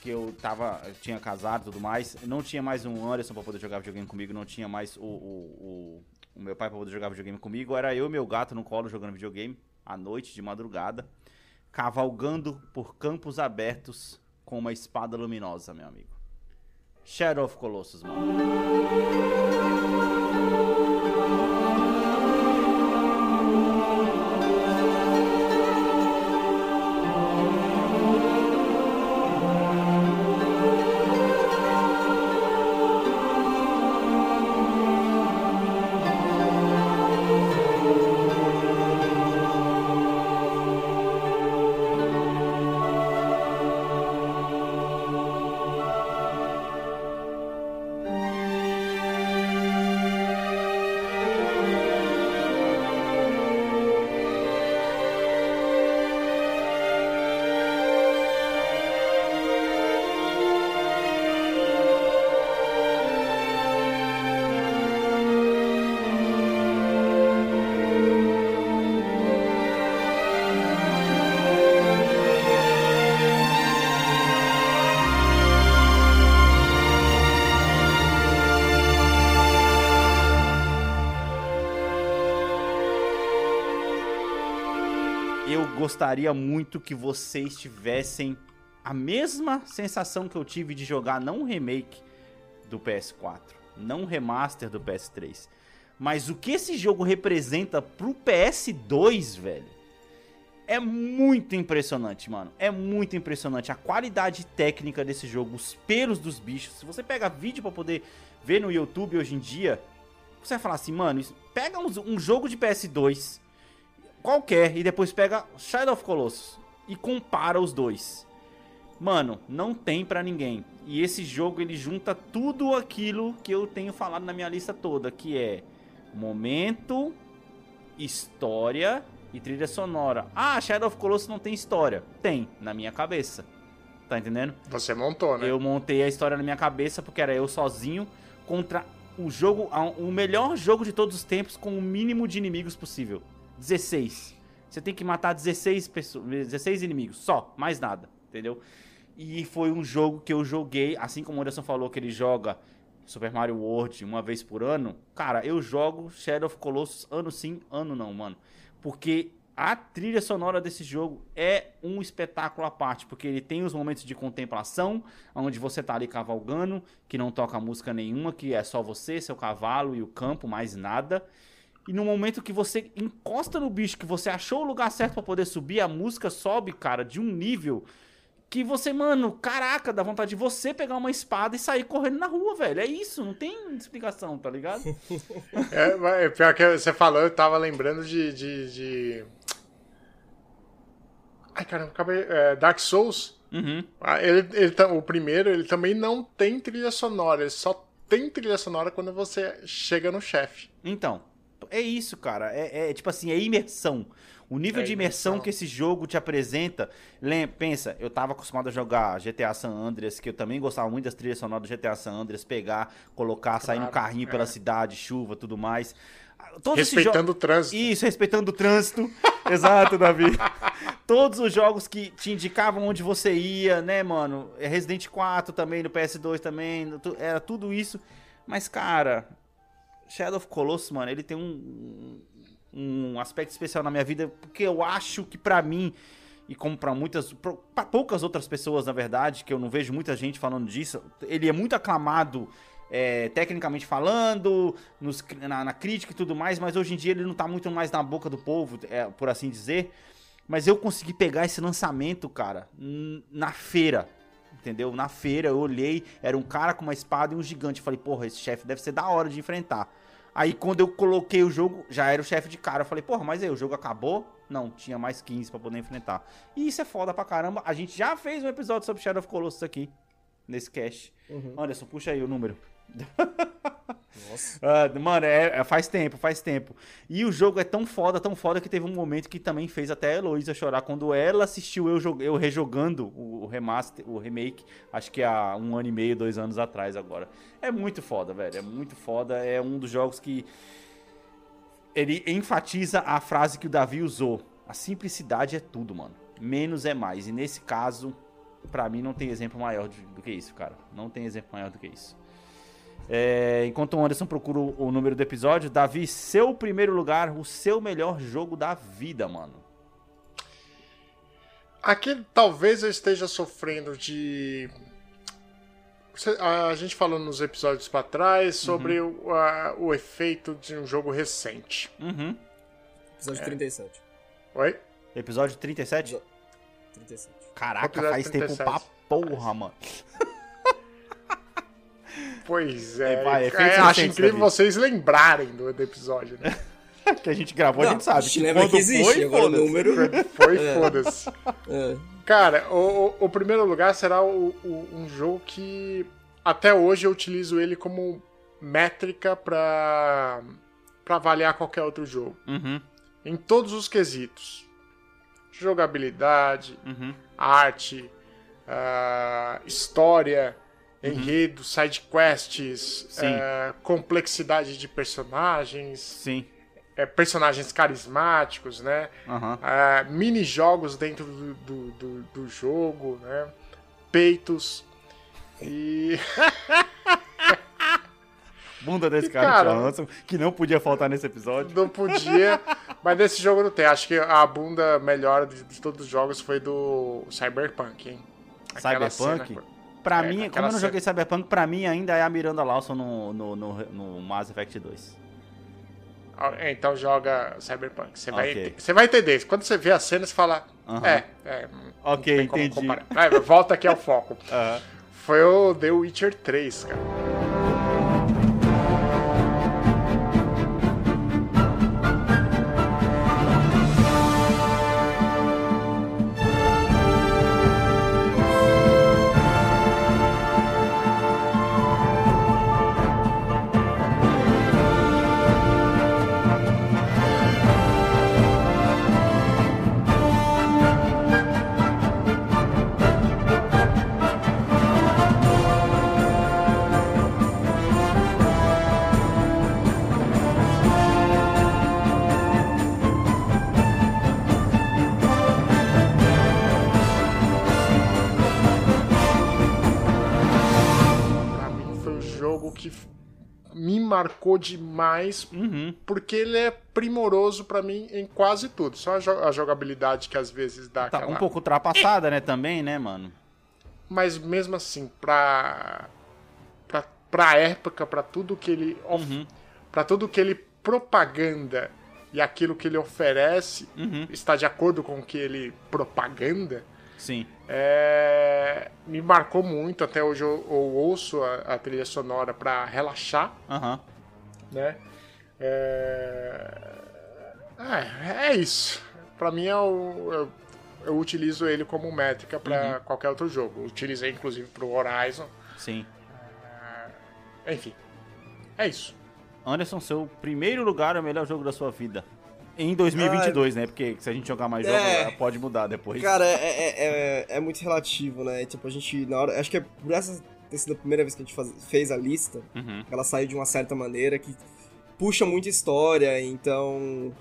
que eu tava, tinha casado e tudo mais, não tinha mais um Anderson pra poder jogar videogame comigo, não tinha mais o, o, o, o meu pai pra poder jogar videogame comigo, era eu e meu gato no colo jogando videogame, à noite, de madrugada, cavalgando por campos abertos com uma espada luminosa, meu amigo. Shadow of Colossus, mano. Gostaria muito que vocês tivessem a mesma sensação que eu tive de jogar não um remake do PS4, não um remaster do PS3, mas o que esse jogo representa pro PS2, velho. É muito impressionante, mano. É muito impressionante a qualidade técnica desse jogo, os pelos dos bichos. Se você pega vídeo pra poder ver no YouTube hoje em dia, você vai falar assim, mano, pega um, um jogo de PS2 qualquer e depois pega Shadow of Colossus e compara os dois. Mano, não tem pra ninguém. E esse jogo ele junta tudo aquilo que eu tenho falado na minha lista toda, que é momento, história e trilha sonora. Ah, Shadow of Colossus não tem história. Tem, na minha cabeça. Tá entendendo? Você montou, né? Eu montei a história na minha cabeça porque era eu sozinho contra o jogo, o melhor jogo de todos os tempos com o mínimo de inimigos possível. 16. Você tem que matar 16 pessoas, 16 inimigos, só, mais nada, entendeu? E foi um jogo que eu joguei, assim como o Anderson falou que ele joga Super Mario World uma vez por ano. Cara, eu jogo Shadow of Colossus ano sim, ano não, mano. Porque a trilha sonora desse jogo é um espetáculo à parte, porque ele tem os momentos de contemplação, onde você tá ali cavalgando, que não toca música nenhuma, que é só você, seu cavalo e o campo, mais nada. E no momento que você encosta no bicho, que você achou o lugar certo pra poder subir, a música sobe, cara, de um nível que você, mano, caraca, dá vontade de você pegar uma espada e sair correndo na rua, velho. É isso, não tem explicação, tá ligado? *laughs* É, mas pior que você falou, eu tava lembrando de. de, de... Ai, caramba, acabei. é, Dark Souls. Uhum. Ah, Ele, ele, o primeiro, ele também não tem trilha sonora. Ele só tem trilha sonora quando você chega no chefe. Então, é isso, cara. É, é, tipo assim, é imersão. O nível É de imersão, imersão. que esse jogo te apresenta. Pensa, eu tava acostumado a jogar GTA San Andreas, que eu também gostava muito das trilhas sonoras do GTA San Andreas, pegar, colocar, sair no Claro, carrinho pela é. cidade, chuva, tudo mais. Todos Respeitando o trânsito. Isso, respeitando o trânsito. *laughs* Exato, Davi. Todos os jogos que te indicavam onde você ia, né, mano? É Resident 4 também, no PS2 também, era tudo isso. Mas, cara, Shadow of Colossus, mano, ele tem um, um aspecto especial na minha vida, porque eu acho que pra mim, e como pra muitas, pra poucas outras pessoas, na verdade, que eu não vejo muita gente falando disso, ele é muito aclamado é, tecnicamente falando, nos- na, na crítica e tudo mais, mas hoje em dia ele não tá muito mais na boca do povo, é, por assim dizer. Mas eu consegui pegar esse lançamento, cara, na feira entendeu? Na feira eu olhei, era um cara com uma espada e um gigante. Eu falei, porra, esse chefe deve ser da hora de enfrentar. Aí quando eu coloquei o jogo, já era o chefe de cara. Eu falei, porra, mas aí o jogo acabou? Não, tinha mais 15 pra poder enfrentar. E isso é foda pra caramba. A gente já fez um episódio sobre Shadow of Colossus aqui, nesse cast. Anderson, puxa aí o número. Nossa. *laughs* Ah, mano, é, é- faz tempo, faz tempo. E o jogo é tão foda, tão foda que teve um momento que também fez até a Heloísa chorar quando ela assistiu eu, eu rejogando o, o remaster, o remake, acho que há um ano e meio, dois anos atrás agora. É muito foda, velho. É muito foda. É um dos jogos que ele enfatiza a frase que o Davi usou. A simplicidade é tudo, mano. Menos é mais. E nesse caso, pra mim não tem exemplo maior do que isso, cara. Não tem exemplo maior do que isso. É, enquanto o Anderson procura o, o número do episódio, Davi, seu primeiro lugar, o seu melhor jogo da vida, mano. Aqui talvez eu esteja sofrendo de. A gente falou nos episódios pra trás sobre o, a- o efeito de um jogo recente. Uhum. Episódio 37. Oi? Episódio 37? 37. Caraca, Episódio faz tempo 37. pra porra, mano. *laughs* Pois é. É, vai, é, acho incrível Davi. vocês lembrarem do, do episódio, né? *laughs* que a gente gravou, a gente sabe. A gente lembra quando que existe, foi, agora o foda-se. número. *laughs* Foi foda-se. É. Cara, o, o- primeiro lugar será o- o- um jogo que até hoje eu utilizo ele como métrica pra, pra avaliar qualquer outro jogo. Uhum, Em todos os quesitos. Jogabilidade, uhum. arte, ah, história, enredo, side quests, Uhum. Eh, complexidade de personagens, Sim. eh, personagens carismáticos, né? Aham. Ah, mini-jogos dentro do, do, do- do jogo, né? Peitos. E. *laughs* Bunda desse E, cara, cara, Tio Hanson, que não podia faltar nesse episódio. não podia. *laughs* mas nesse jogo não tem. Acho que a bunda melhor de, de todos os jogos foi do Cyberpunk, hein? Aquela Cyberpunk? cena- Pra É, mim, como eu não joguei Cyberpunk, pra mim ainda é a Miranda Lawson no, no, no, no Mass Effect 2. Ah, Então joga Cyberpunk. Você vai, Ok. você vai entender. Quando você vê a cena, você fala. Aham. É, é. Ok, entendi. Vai, volta aqui ao foco. *laughs* Aham. Foi o The Witcher 3, cara. Marcou demais Uhum. porque ele é primoroso pra mim em quase tudo. Só a, jo- a jogabilidade que às vezes dá Tá aquela... um pouco ultrapassada, né, também, né, mano? Mas mesmo assim, pra, pra, pra época, pra tudo que ele. Uhum. pra tudo que ele propaganda e aquilo que ele oferece Uhum. está de acordo com o que ele propaganda, Sim. É, me marcou muito. Até hoje eu, eu ouço a, a trilha sonora pra relaxar, Aham. né? É, é, é isso. Pra mim, eu, eu, eu utilizo ele como métrica pra qualquer outro jogo. Utilizei inclusive pro Horizon. Sim. Enfim, é isso. Anderson, seu primeiro lugar é o melhor jogo da sua vida. Em 2022, né? Porque se a gente jogar mais jogos, É. pode mudar depois. Cara, é, é, é, é muito relativo, né? Tipo, a gente, na hora. Acho que é por essa ter sido a primeira vez que a gente faz- fez a lista, Uhum. ela saiu de uma certa maneira que puxa muita história, então.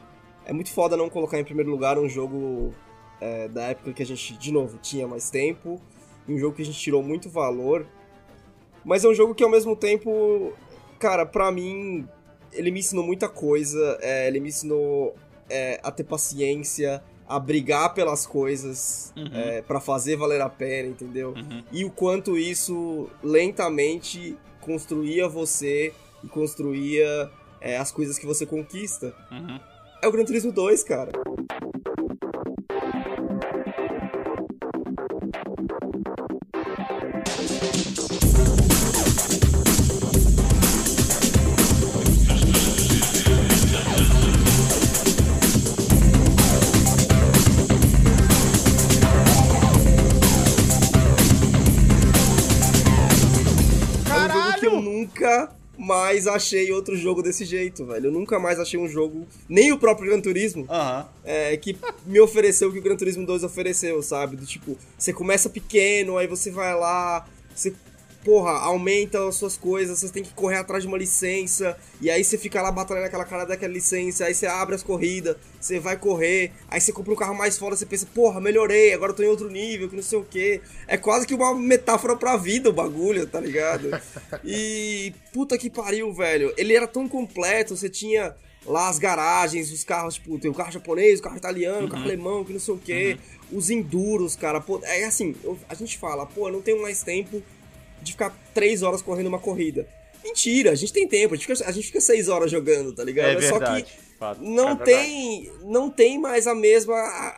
É muito foda não colocar em primeiro lugar um jogo é, da época que a gente, de novo, tinha mais tempo, e um jogo que a gente tirou muito valor. Mas é um jogo que ao mesmo tempo, cara, pra mim, ele me ensinou muita coisa, é, ele me ensinou é, a ter paciência, a brigar pelas coisas Uhum. é, para fazer valer a pena, entendeu? Uhum. E o quanto isso lentamente construía você e construía é, as coisas que você conquista. Uhum. É o Gran Turismo 2, cara. Mais achei outro jogo desse jeito, velho. Eu nunca mais achei um jogo, nem o próprio Gran Turismo, Aham. é, que me ofereceu o que o Gran Turismo 2 ofereceu, sabe? Do tipo, você começa pequeno, aí você vai lá, você, porra, aumenta as suas coisas, você tem que correr atrás de uma licença, e aí você fica lá batalhando aquela cara daquela licença, aí você abre as corridas, você vai correr, aí você compra um carro mais foda, você pensa, porra, melhorei, agora eu tô em outro nível, que não sei o quê. É quase que uma metáfora pra vida o bagulho, tá ligado? E puta que pariu, velho. Ele era tão completo, você tinha lá as garagens, os carros, tipo, tem o carro japonês, o carro italiano, o carro alemão, que não sei o quê. Os enduros, cara. Pô, é assim, eu- a gente fala, pô, eu não tenho mais tempo de ficar três horas correndo uma corrida. Mentira, a gente tem tempo, a gente fica, a gente fica seis horas jogando, tá ligado? É Só verdade. que fato. não É tem não tem mais a mesma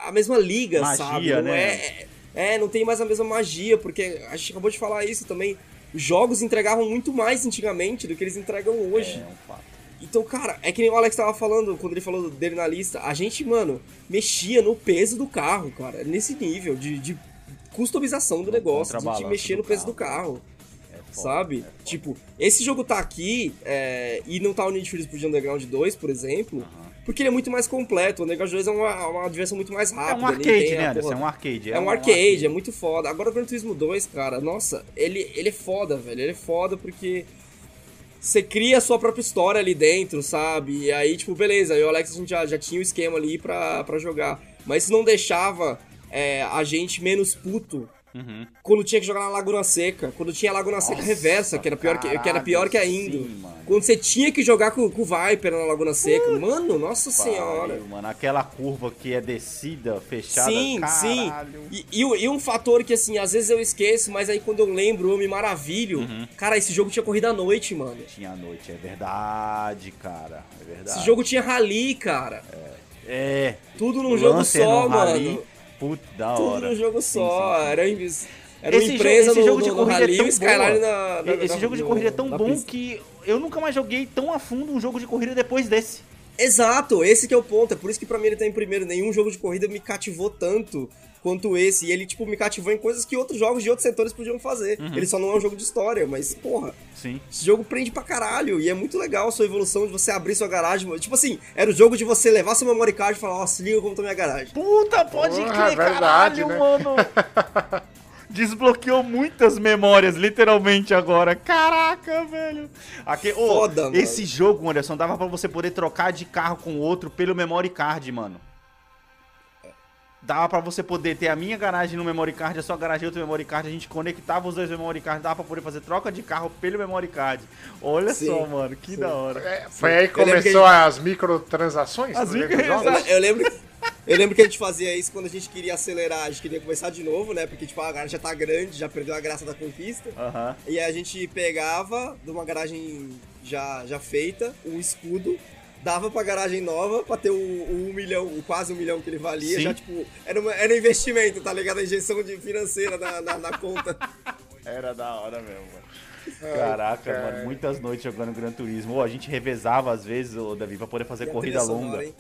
a mesma liga, Magia, sabe? Não né? é, é, não tem mais a mesma magia, porque a gente acabou de falar isso também. Os jogos entregavam muito mais antigamente do que eles entregam hoje. É um fato. Então, cara, é que nem o Alex tava falando quando ele falou dele na lista. A gente, mano, mexia no peso do carro, cara. Nesse nível de, de customização do negócio, contrabalanço mexer do no peso carro. do carro. Sabe? Tipo, esse jogo tá aqui é, e não tá o Need for Speed Underground 2, por exemplo, porque ele é muito mais completo. O Underground 2 é uma, uma diversão muito mais É rápida. um ele arcade, né, Anderson? É um arcade. é um arcade, é muito foda. Agora o Gran Turismo 2, cara, nossa, ele, ele é foda, velho. Ele é foda porque você cria a sua própria história ali dentro, sabe? E aí, tipo, beleza, eu e o Alex a gente já, já tinha o esquema ali pra, pra jogar. Mas isso não deixava é, a gente menos puto Uhum. quando tinha que jogar na Laguna Seca. Quando tinha Laguna Seca reversa, que era pior que, que, era pior que a caralho, Indo. sim. Quando você tinha que jogar com, com o Viper na Laguna Seca. Mano, nossa senhora. Pariu, mano. Aquela curva que é descida, fechada. Sim, caralho. sim. E, e e um fator que, assim, às vezes eu esqueço, mas aí quando eu lembro, eu me maravilho. Uhum. Cara, esse jogo tinha corrida à noite, mano. Tinha a noite, é verdade, cara. É verdade. Esse jogo tinha rally, cara. É. Tudo num O jogo Lancer só, no mano. rally, Puta, da Tudo hora. num jogo Sim, só. sim, sim. Era, invis- era uma Esse, empresa jogo, esse no, jogo de no, no corrida rally é e Skyline na, na- Esse na- jogo de no- corrida é tão bom pista. que eu nunca mais joguei tão a fundo um jogo de corrida depois desse. Exato, esse que é o ponto. É por isso que pra mim ele tá em primeiro. Nenhum jogo de corrida me cativou tanto quanto esse. E ele, tipo, me cativou em coisas que outros jogos de outros setores podiam fazer. Uhum. Ele só não é um jogo de história, mas, porra, Sim. esse jogo prende pra caralho. E é muito legal a sua evolução de você abrir sua garagem. Tipo assim, era o jogo de você levar seu memory card e falar, ó, se liga como tá minha garagem. Puta, pode Porra, crer, é verdade, caralho, né? mano. *laughs* Desbloqueou muitas memórias, literalmente, agora. Caraca, velho. Aqui, ô, Foda, mano. esse jogo, Anderson, dava pra você poder trocar de carro com o outro pelo memory card, mano. Dava pra você poder ter a minha garagem no memory card, a sua garagem outro memory card, a gente conectava os dois memory cards, dava pra poder fazer troca de carro pelo memory card. Olha Sim, só, mano, que da hora. É, foi aí que lembro que começou as microtransações? As no meio dos micro- jogos? Eu lembro que. Eu lembro que a gente fazia isso quando a gente queria acelerar, a gente queria começar de novo, né? Porque, tipo, a garagem já tá grande, já perdeu a graça da conquista. E aí a gente pegava de uma garagem já, já feita, um escudo, dava pra garagem nova pra ter o, o um milhão, o quase um milhão que ele valia. Sim. Já, tipo, era, uma- era um investimento, tá ligado? A injeção de financeira na, na, na conta. Era da hora mesmo, mano. Caraca, cara. mano, muitas noites jogando Gran Turismo. Ô, a gente revezava às vezes, ô, Davi, pra poder fazer E corrida sonora, longa. hein?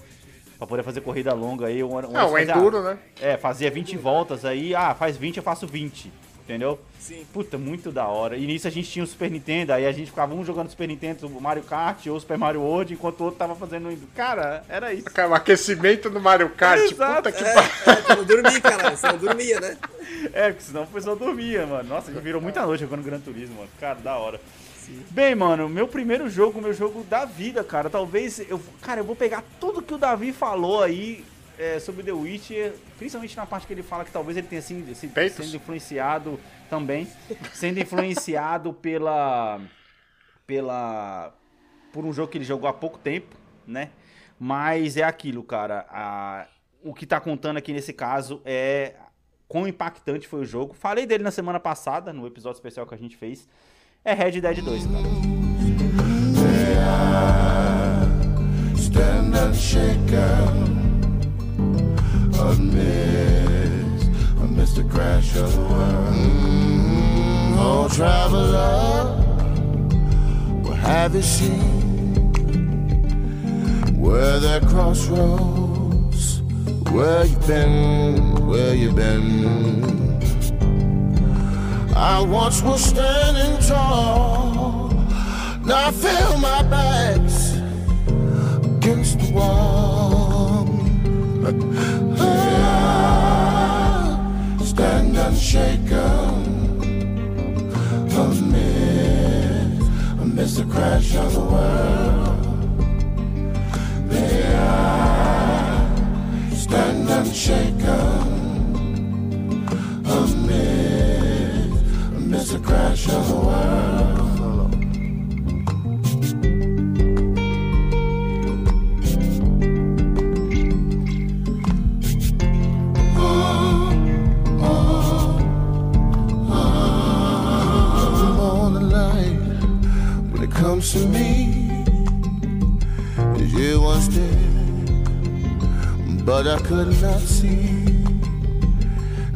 Pra poder fazer corrida longa aí. Um, um É, o enduro, né? É, fazia 20 voltas aí. Ah, faz 20, eu faço 20. Entendeu? Sim. Puta, muito da hora. E nisso a gente tinha o Super Nintendo, aí a gente ficava um jogando Super Nintendo, o Mario Kart ou o Super Mario World, enquanto o outro tava fazendo. Cara, era isso. Cara, o aquecimento do Mario Kart, Exato. puta que É, pariu. é, pra não dormir, caralho. Você não dormia, né? *laughs* É, porque senão o pessoal dormia, mano. Nossa, a gente virou muita noite jogando Gran Turismo, mano. Cara, da hora. Bem, mano, meu primeiro jogo, meu jogo da vida, cara. Talvez eu. Cara, eu vou pegar tudo que o Davi falou aí é, sobre The Witcher, principalmente na parte que ele fala que talvez ele tenha sendo influenciado também. Sendo influenciado *laughs* pela. pela. por um jogo que ele jogou há pouco tempo, né? Mas é aquilo, cara. a- o que tá contando aqui nesse caso é quão impactante foi o jogo. Falei dele na semana passada, no episódio especial que a gente fez. É Red Dead 2, cara. stand and amidst, amidst the crash of the world. Mm, oh, traveler, what have you seen? Where there crossroads, where you been, where you been? I once was standing tall Now I feel my back's against the wall. Ah, stand unshaken amid, amidst the crash of the world. I stand unshaken amid, amidst the crash of the world. Comes to me. You once did, but I could not see.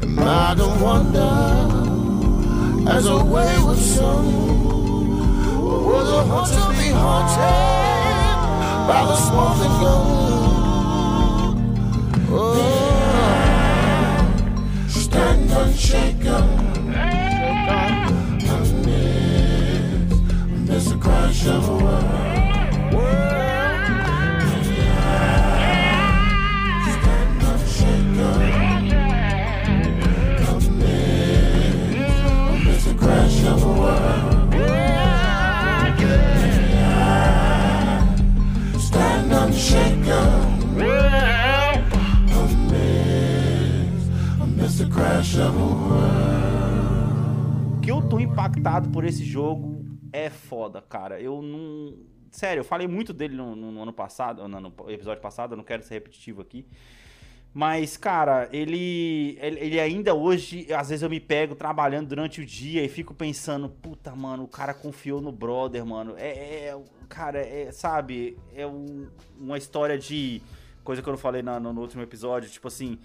And I don't wonder, as a wayward son, will the hunter be haunted by the smoking gun? Oh, stand unshaken. Crash of a world. que eu tô impactado por esse jogo é foda, cara. Eu não. Sério, eu falei muito dele no, no- no ano passado, no, no episódio passado, eu não quero ser repetitivo aqui. Mas, cara, ele, ele. ele ainda hoje, às vezes eu me pego trabalhando durante o dia e fico pensando, puta, mano, o cara confiou no brother, mano. É. é- cara, é. Sabe? É um- uma história de. Coisa que eu não falei na- no, no último episódio, tipo assim.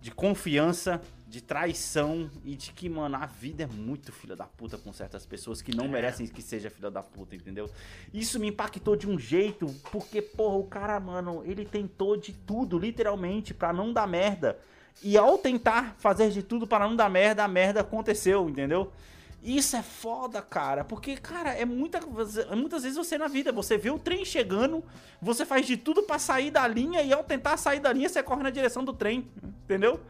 De confiança, de traição e de que, mano, a vida é muito filha da puta com certas pessoas que não merecem que seja filha da puta, entendeu? Isso me impactou de um jeito, porque, porra, o cara, mano, ele tentou de tudo, literalmente, pra não dar merda. E ao tentar fazer de tudo para não dar merda, a merda aconteceu, entendeu? Isso é foda, cara, porque, cara, é muita, é muitas vezes você na vida, você vê o trem chegando, você faz de tudo pra sair da linha e ao tentar sair da linha, você corre na direção do trem, entendeu?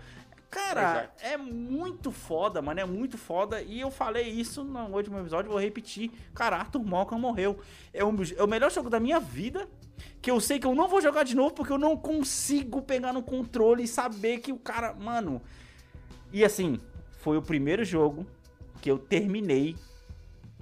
Cara, é muito foda, mano, é muito foda. E eu falei isso no último episódio, vou repetir. Cara, Arthur Malcolm morreu. É o, é o melhor jogo da minha vida, que eu sei que eu não vou jogar de novo, porque eu não consigo pegar no controle e saber que o cara... Mano... E assim, foi o primeiro jogo que eu terminei,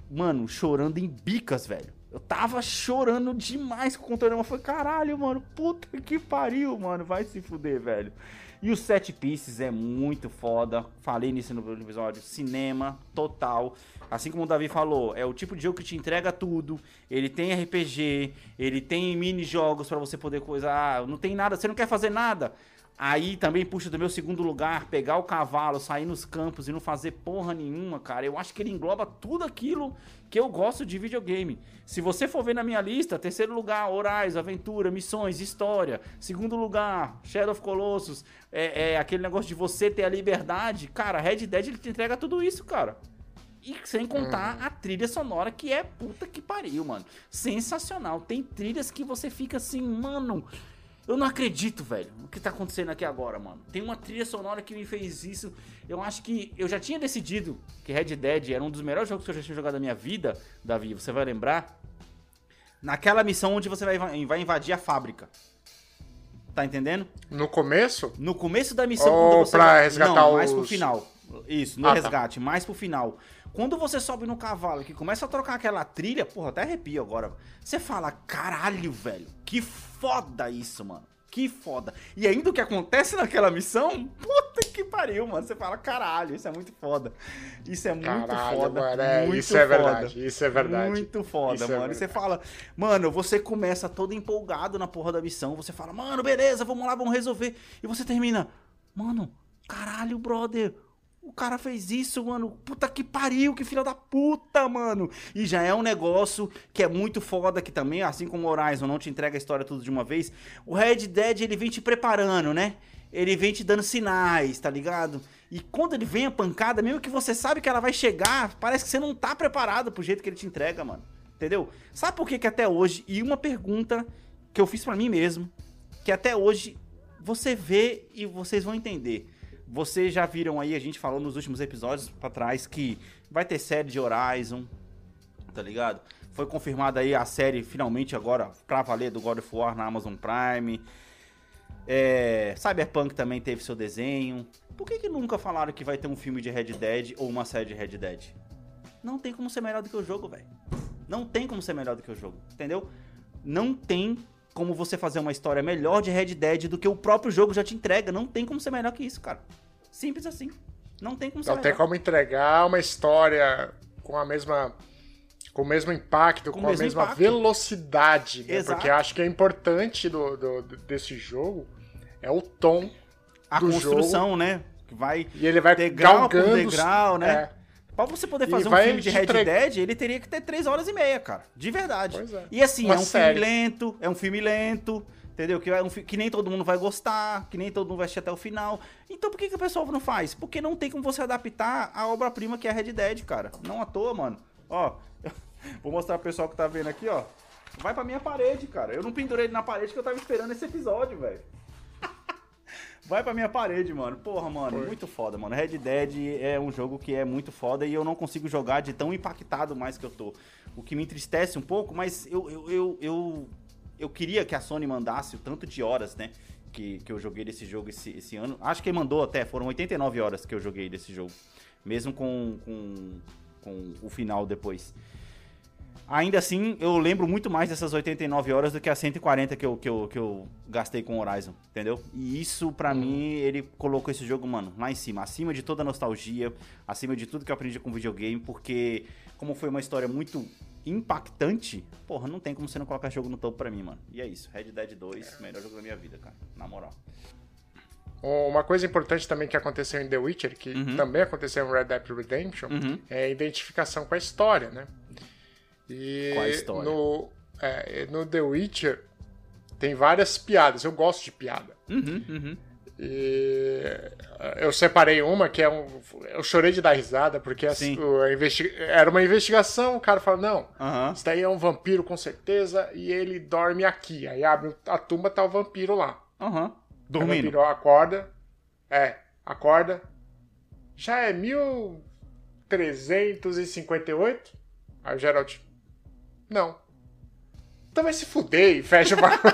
mano, chorando em bicas, velho. Eu tava chorando demais com o controle, mas foi caralho, mano, puta que pariu, mano, vai se fuder, velho. E os set pieces é muito foda, falei nisso no episódio, cinema total. Assim como o Davi falou, é o tipo de jogo que te entrega tudo. Ele tem RPG, ele tem mini jogos para você poder coisar. Não tem nada, você não quer fazer nada. Aí também puxa do meu segundo lugar, pegar o cavalo, sair nos campos e não fazer porra nenhuma, cara. Eu acho que ele engloba tudo aquilo que eu gosto de videogame. Se você for ver na minha lista, terceiro lugar, Horizon, aventura, missões, história. Segundo lugar, Shadow of Colossus, é, é aquele negócio de você ter a liberdade. Cara, Red Dead ele te entrega tudo isso, cara. E sem contar a trilha sonora que é puta que pariu, mano. Sensacional. Tem trilhas que você fica assim, mano. Eu não acredito, velho, o que tá acontecendo aqui agora, mano. Tem uma trilha sonora que me fez isso. Eu acho que eu já tinha decidido que Red Dead era um dos melhores jogos que eu já tinha jogado na minha vida, Davi. Você vai lembrar? Naquela missão onde você vai, vai invadir a fábrica. Tá entendendo? No começo? No começo da missão, Ou você pra vai... resgatar Não, mais pro os- final. Isso, no Ah, tá. resgate, mais pro final. Quando você sobe no cavalo que começa a trocar aquela trilha, porra, até arrepio agora. Você fala, caralho, velho, que foda isso, mano. Que foda. E ainda o que acontece naquela missão, puta que pariu, mano. Você fala, caralho, isso é muito foda. Isso é muito Caralho, foda. mano, é, muito isso é foda. verdade, isso é verdade. Muito foda, Isso é mano. E você fala, mano, você começa todo empolgado na porra da missão. Você fala, mano, beleza, vamos lá, vamos resolver. E você termina, mano, caralho, brother. O cara fez isso, mano. Puta que pariu, que filha da puta, mano. E já é um negócio que é muito foda, que também, assim como o Horizon não te entrega a história tudo de uma vez, o Red Dead, ele vem te preparando, né? Ele vem te dando sinais, tá ligado? E quando ele vem a pancada, mesmo que você sabe que ela vai chegar, parece que você não tá preparado pro jeito que ele te entrega, mano. Entendeu? Sabe por que, que até hoje, e uma pergunta que eu fiz pra mim mesmo, que até hoje você vê e vocês vão entender. Vocês já viram aí, a gente falou nos últimos episódios pra trás que vai ter série de Horizon, tá ligado? Foi confirmada aí a série finalmente agora pra valer do God of War na Amazon Prime. É, Cyberpunk também teve seu desenho. Por que, que nunca falaram que vai ter um filme de Red Dead ou uma série de Red Dead? Não tem como ser melhor do que o jogo, velho. Não tem como ser melhor do que o jogo, entendeu? Não tem como você fazer uma história melhor de Red Dead do que o próprio jogo já te entrega. Não tem como ser melhor que isso, cara. Simples assim. Não tem como ser Não tem melhor. como entregar uma história com a mesma. Com o mesmo impacto, Com com, o a mesmo mesma impacto. velocidade, né? Porque acho que é importante do, do- desse jogo é o tom A construção, jogo. né? Que vai E ele vai degrau galgando. degrau, né? É. Pra você poder E fazer um vai filme de Red entre- Dead, ele teria que ter 3 horas e meia, cara. De verdade. É. E assim, Uma é um série. filme lento, é um filme lento, entendeu? Que, é um fi- que nem todo mundo vai gostar, que nem todo mundo vai assistir até o final. Então por que, que o pessoal não faz? Porque não tem como você adaptar a obra-prima que é a Red Dead, cara. Não à toa, mano. Ó, *laughs* vou mostrar pro pessoal que tá vendo aqui, ó. Vai pra minha parede, cara. Eu não pendurei ele na parede que eu tava esperando esse episódio, velho. Vai pra minha parede, mano. Porra, mano, muito foda, mano. Red Dead é um jogo que é muito foda e eu não consigo jogar de tão impactado mais que eu tô. O que me entristece um pouco, mas eu, eu, eu, eu, eu queria que a Sony mandasse o tanto de horas, né? Que, que eu joguei desse jogo esse, esse ano. Acho que mandou até, foram 89 horas que eu joguei desse jogo. Mesmo com, com, com o final depois. Ainda assim, eu lembro muito mais dessas 89 horas do que as 140 que eu, que eu, que eu gastei com Horizon, entendeu? E isso, pra mim, ele colocou esse jogo, mano, lá em cima. Acima de toda a nostalgia, acima de tudo que eu aprendi com videogame, porque como foi uma história muito impactante, porra, não tem como você não colocar jogo no topo pra mim, mano. E é isso, Red Dead 2, melhor jogo da minha vida, cara, na moral. Uma coisa importante também que aconteceu em The Witcher, que Uhum. também aconteceu em Red Dead Redemption, é a identificação com a história, né? E Qual a história? No, é, no The Witcher tem várias piadas. Eu gosto de piada. Uhum, uhum. E eu separei uma que é um. Eu chorei de dar risada, porque o- era uma investigação, o cara fala, não, Aham. isso daí é um vampiro com certeza, e ele dorme aqui. Aí abre a tumba, tá o vampiro lá. Aham. Aí O Dormindo. vampiro acorda. É, acorda. Já é 1358? Aí o Geralt. Não. Então vai se fuder e fecha o bagulho.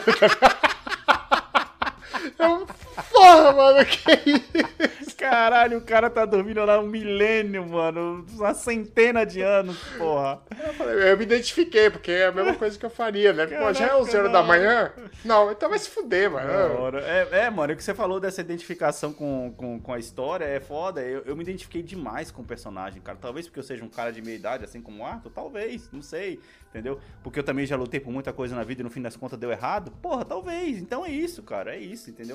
Eu, porra, mano, que isso? Caralho, o cara tá dormindo lá um milênio, mano. Uma centena de anos, porra. Eu, falei, eu me identifiquei, porque é a mesma coisa que eu faria, né? Pô, já é Caraca, 11 horas da manhã? Não, então vai se fuder, mano. É, é, mano, o que você falou dessa identificação com, com, com a história é foda. Eu, eu me identifiquei demais com o personagem, cara. Talvez porque eu seja um cara de meia idade, assim como o Arthur, talvez, não sei, entendeu? Porque eu também já lutei por muita coisa na vida e no fim das contas deu errado. Porra, talvez. Então é isso, cara, é isso, entendeu?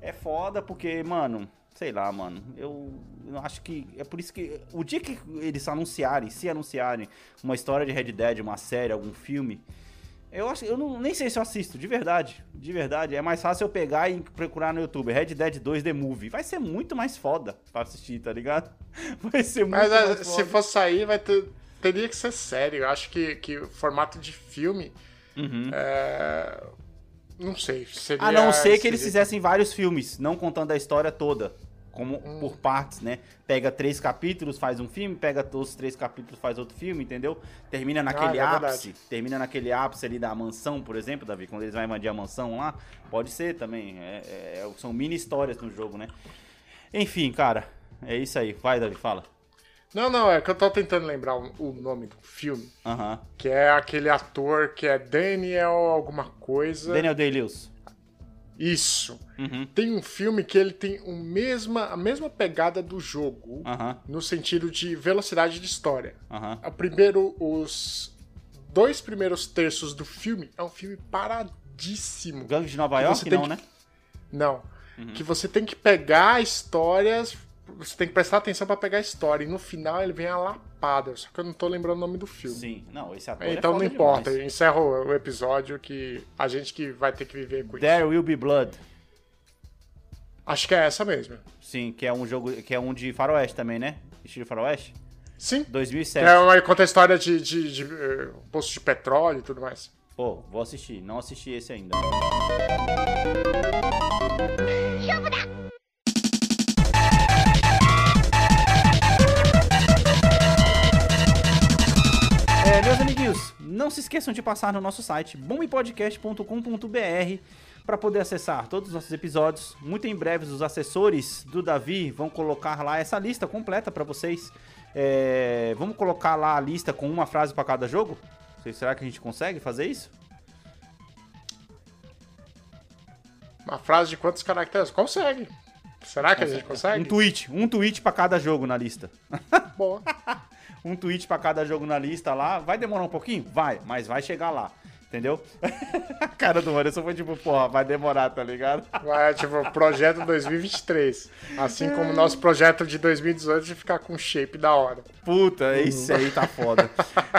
É foda porque, mano, sei lá, mano. Eu, eu acho que é por isso que o dia que eles anunciarem, se anunciarem uma história de Red Dead, uma série, algum filme, eu acho, eu não, nem sei se eu assisto, de verdade. De verdade. É mais fácil eu pegar e procurar no YouTube Red Dead 2 The Movie. Vai ser muito mais foda pra assistir, tá ligado? *laughs* Vai ser muito Mas mais é, foda. se for sair, vai ter, teria que ser sério. Eu acho que, que o formato de filme. é, não sei. Seria. A não ser que seria- eles fizessem vários filmes, não contando a história toda. Como Hum. por partes, né? Pega três capítulos, faz um filme, pega todos os três capítulos, faz outro filme, entendeu? Termina naquele é ápice. verdade. Termina naquele ápice ali da mansão, por exemplo, Davi, quando eles vão invadir a mansão lá. Pode ser também. é- é- são mini histórias no jogo, né? Enfim, cara, é isso aí. Vai, Davi, fala. Não, não, é que eu tô tentando lembrar o, nome do filme. Aham. Que é aquele ator que é Daniel alguma coisa. Daniel Day-Lewis. Isso. Uhum. Tem um filme que ele tem o mesma, a mesma pegada do jogo. Aham. No sentido de velocidade de história. Aham. O primeiro, os dois primeiros terços do filme é um filme paradíssimo. Gangue de Nova York, não, que- né? Não. Uhum. Que você tem que pegar histórias. Você tem que prestar atenção pra pegar a história. E no final ele vem a lapada. Só que eu não tô lembrando o nome do filme. Sim. Não, esse ator Então é não importa. demais. Encerra o episódio que a gente que vai ter que viver com isso. There Will Be Blood. Acho que é essa mesmo. Sim, que é um jogo, que é um de faroeste também, né? Estilo faroeste? Sim. 2007. É uma, conta a história de, de, de, eh, poço de petróleo e tudo mais. Pô, vou assistir. Não assisti esse ainda. Não se esqueçam de passar no nosso site bombepodcast.com.br para poder acessar todos os nossos episódios. Muito em breve os assessores do Davi vão colocar lá essa lista completa para vocês. É, vamos colocar lá a lista com uma frase para cada jogo? Será que a gente consegue fazer isso? Uma frase de quantos caracteres? Consegue. Será que a gente Um consegue? tweet, um tweet para cada jogo na lista. Boa. *laughs* um tweet para cada jogo na lista lá. Vai demorar um pouquinho? Vai, mas vai chegar lá. Entendeu? *laughs* A cara do Anderson foi tipo, porra, vai demorar, tá ligado? Vai, tipo, projeto 2023. Assim como o nosso projeto de 2018 de ficar com shape da hora. Puta, esse aí tá foda.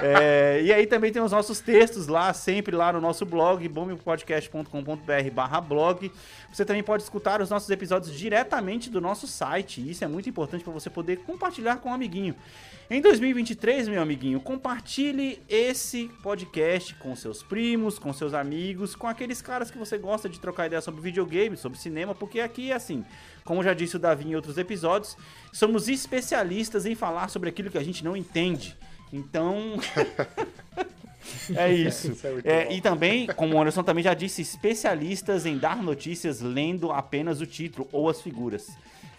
É, e aí também tem os nossos textos lá, sempre lá no nosso blog, bombpodcast.com.br barra blog. Você também pode escutar os nossos episódios diretamente do nosso site. Isso é muito importante para você poder compartilhar com um amiguinho. Em 2023, meu amiguinho, compartilhe esse podcast com seus primos, com seus amigos, com aqueles caras que você gosta de trocar ideia sobre videogame, sobre cinema, porque aqui é assim, como já disse o Davi em outros episódios, somos especialistas em falar sobre aquilo que a gente não entende. Então, *laughs* é isso. Isso é É, e também, como o Anderson também já disse, especialistas em dar notícias lendo apenas o título ou as figuras.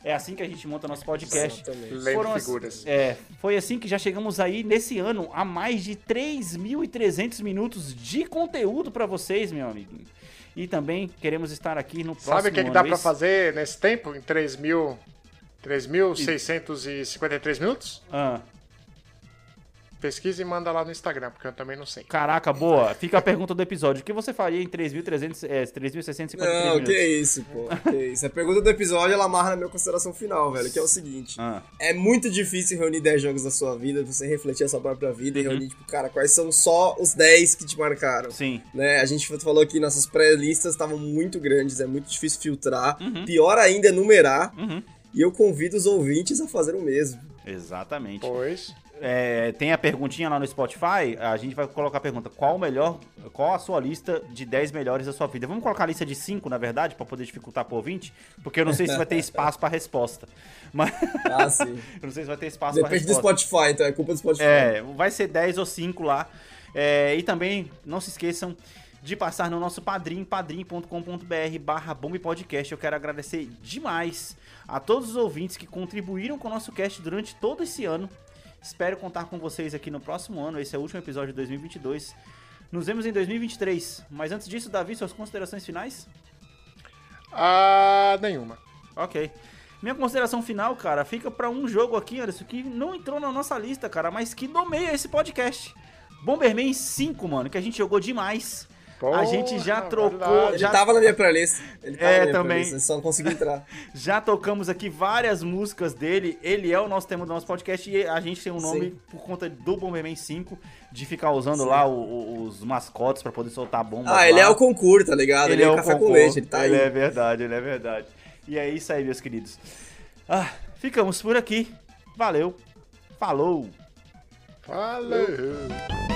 É assim que a gente monta nosso podcast. Lendo Foram as- figuras. é, foi assim que já chegamos aí nesse ano a mais de 3.300 minutos de conteúdo pra vocês, meu amiguinho. E também queremos estar aqui no próximo Sabe o que, que ano. dá Esse- fazer nesse tempo? Em 3 mil... 3.653 minutos? Ah, Pesquisa e manda lá no Instagram, porque eu também não sei. caraca, boa. Fica a pergunta do episódio. O que você faria em 3.300, é, 3.653 Não, minutos? que isso, pô. Que isso. A pergunta do episódio ela amarra na minha consideração final, velho, que é o seguinte. Ah, É muito difícil reunir 10 jogos da sua vida, você refletir a sua própria vida e Uhum. reunir, tipo, cara, quais são só os 10 que te marcaram. sim. Né? A gente falou que nossas pré-listas estavam muito grandes, é muito difícil filtrar. Uhum. Pior ainda é numerar. Uhum. E eu convido os ouvintes a fazer o mesmo. Exatamente. Pois. É, tem a perguntinha lá no Spotify, a gente vai colocar a pergunta, qual o melhor, qual a sua lista de 10 melhores da sua vida? Vamos colocar a lista de 5, na verdade, pra poder dificultar pro ouvinte, porque eu não sei se vai ter espaço pra resposta. Mas *laughs* Ah, sim. *laughs* eu não sei se vai ter espaço pra Depende do resposta. Spotify, então é culpa do Spotify. É, vai ser 10 ou 5 lá. É, e também, não se esqueçam de passar no nosso padrim, padrim.com.br barra Podcast. Eu quero agradecer demais a todos os ouvintes que contribuíram com o nosso cast durante todo esse ano. Espero contar com vocês aqui no próximo ano. Esse é o último episódio de 2022. Nos vemos em 2023. Mas antes disso, Davi, suas considerações finais? Ah, nenhuma. Ok. Minha consideração final, cara, fica pra um jogo aqui, Anderson, que não entrou na nossa lista, cara, mas que nomeia esse podcast. Bomberman 5, mano, que a gente jogou demais. A gente já Porra, trocou, verdade. Ele já, tava na minha playlist. Ele tava É, na minha também. playlist, só não consegui entrar. *laughs* já tocamos aqui várias músicas dele. Ele é o nosso tema do nosso podcast e a gente tem um nome Sim. por conta do Bomberman 5, de ficar usando lá o- o- os mascotes pra poder soltar bomba. Ah, ele é o concurso, tá ligado? Ele, é o café com concurso. leite, ele tá Ele aí. é verdade, ele é verdade. E é isso aí, meus queridos. Ah, ficamos por aqui. Valeu. Falou. Valeu.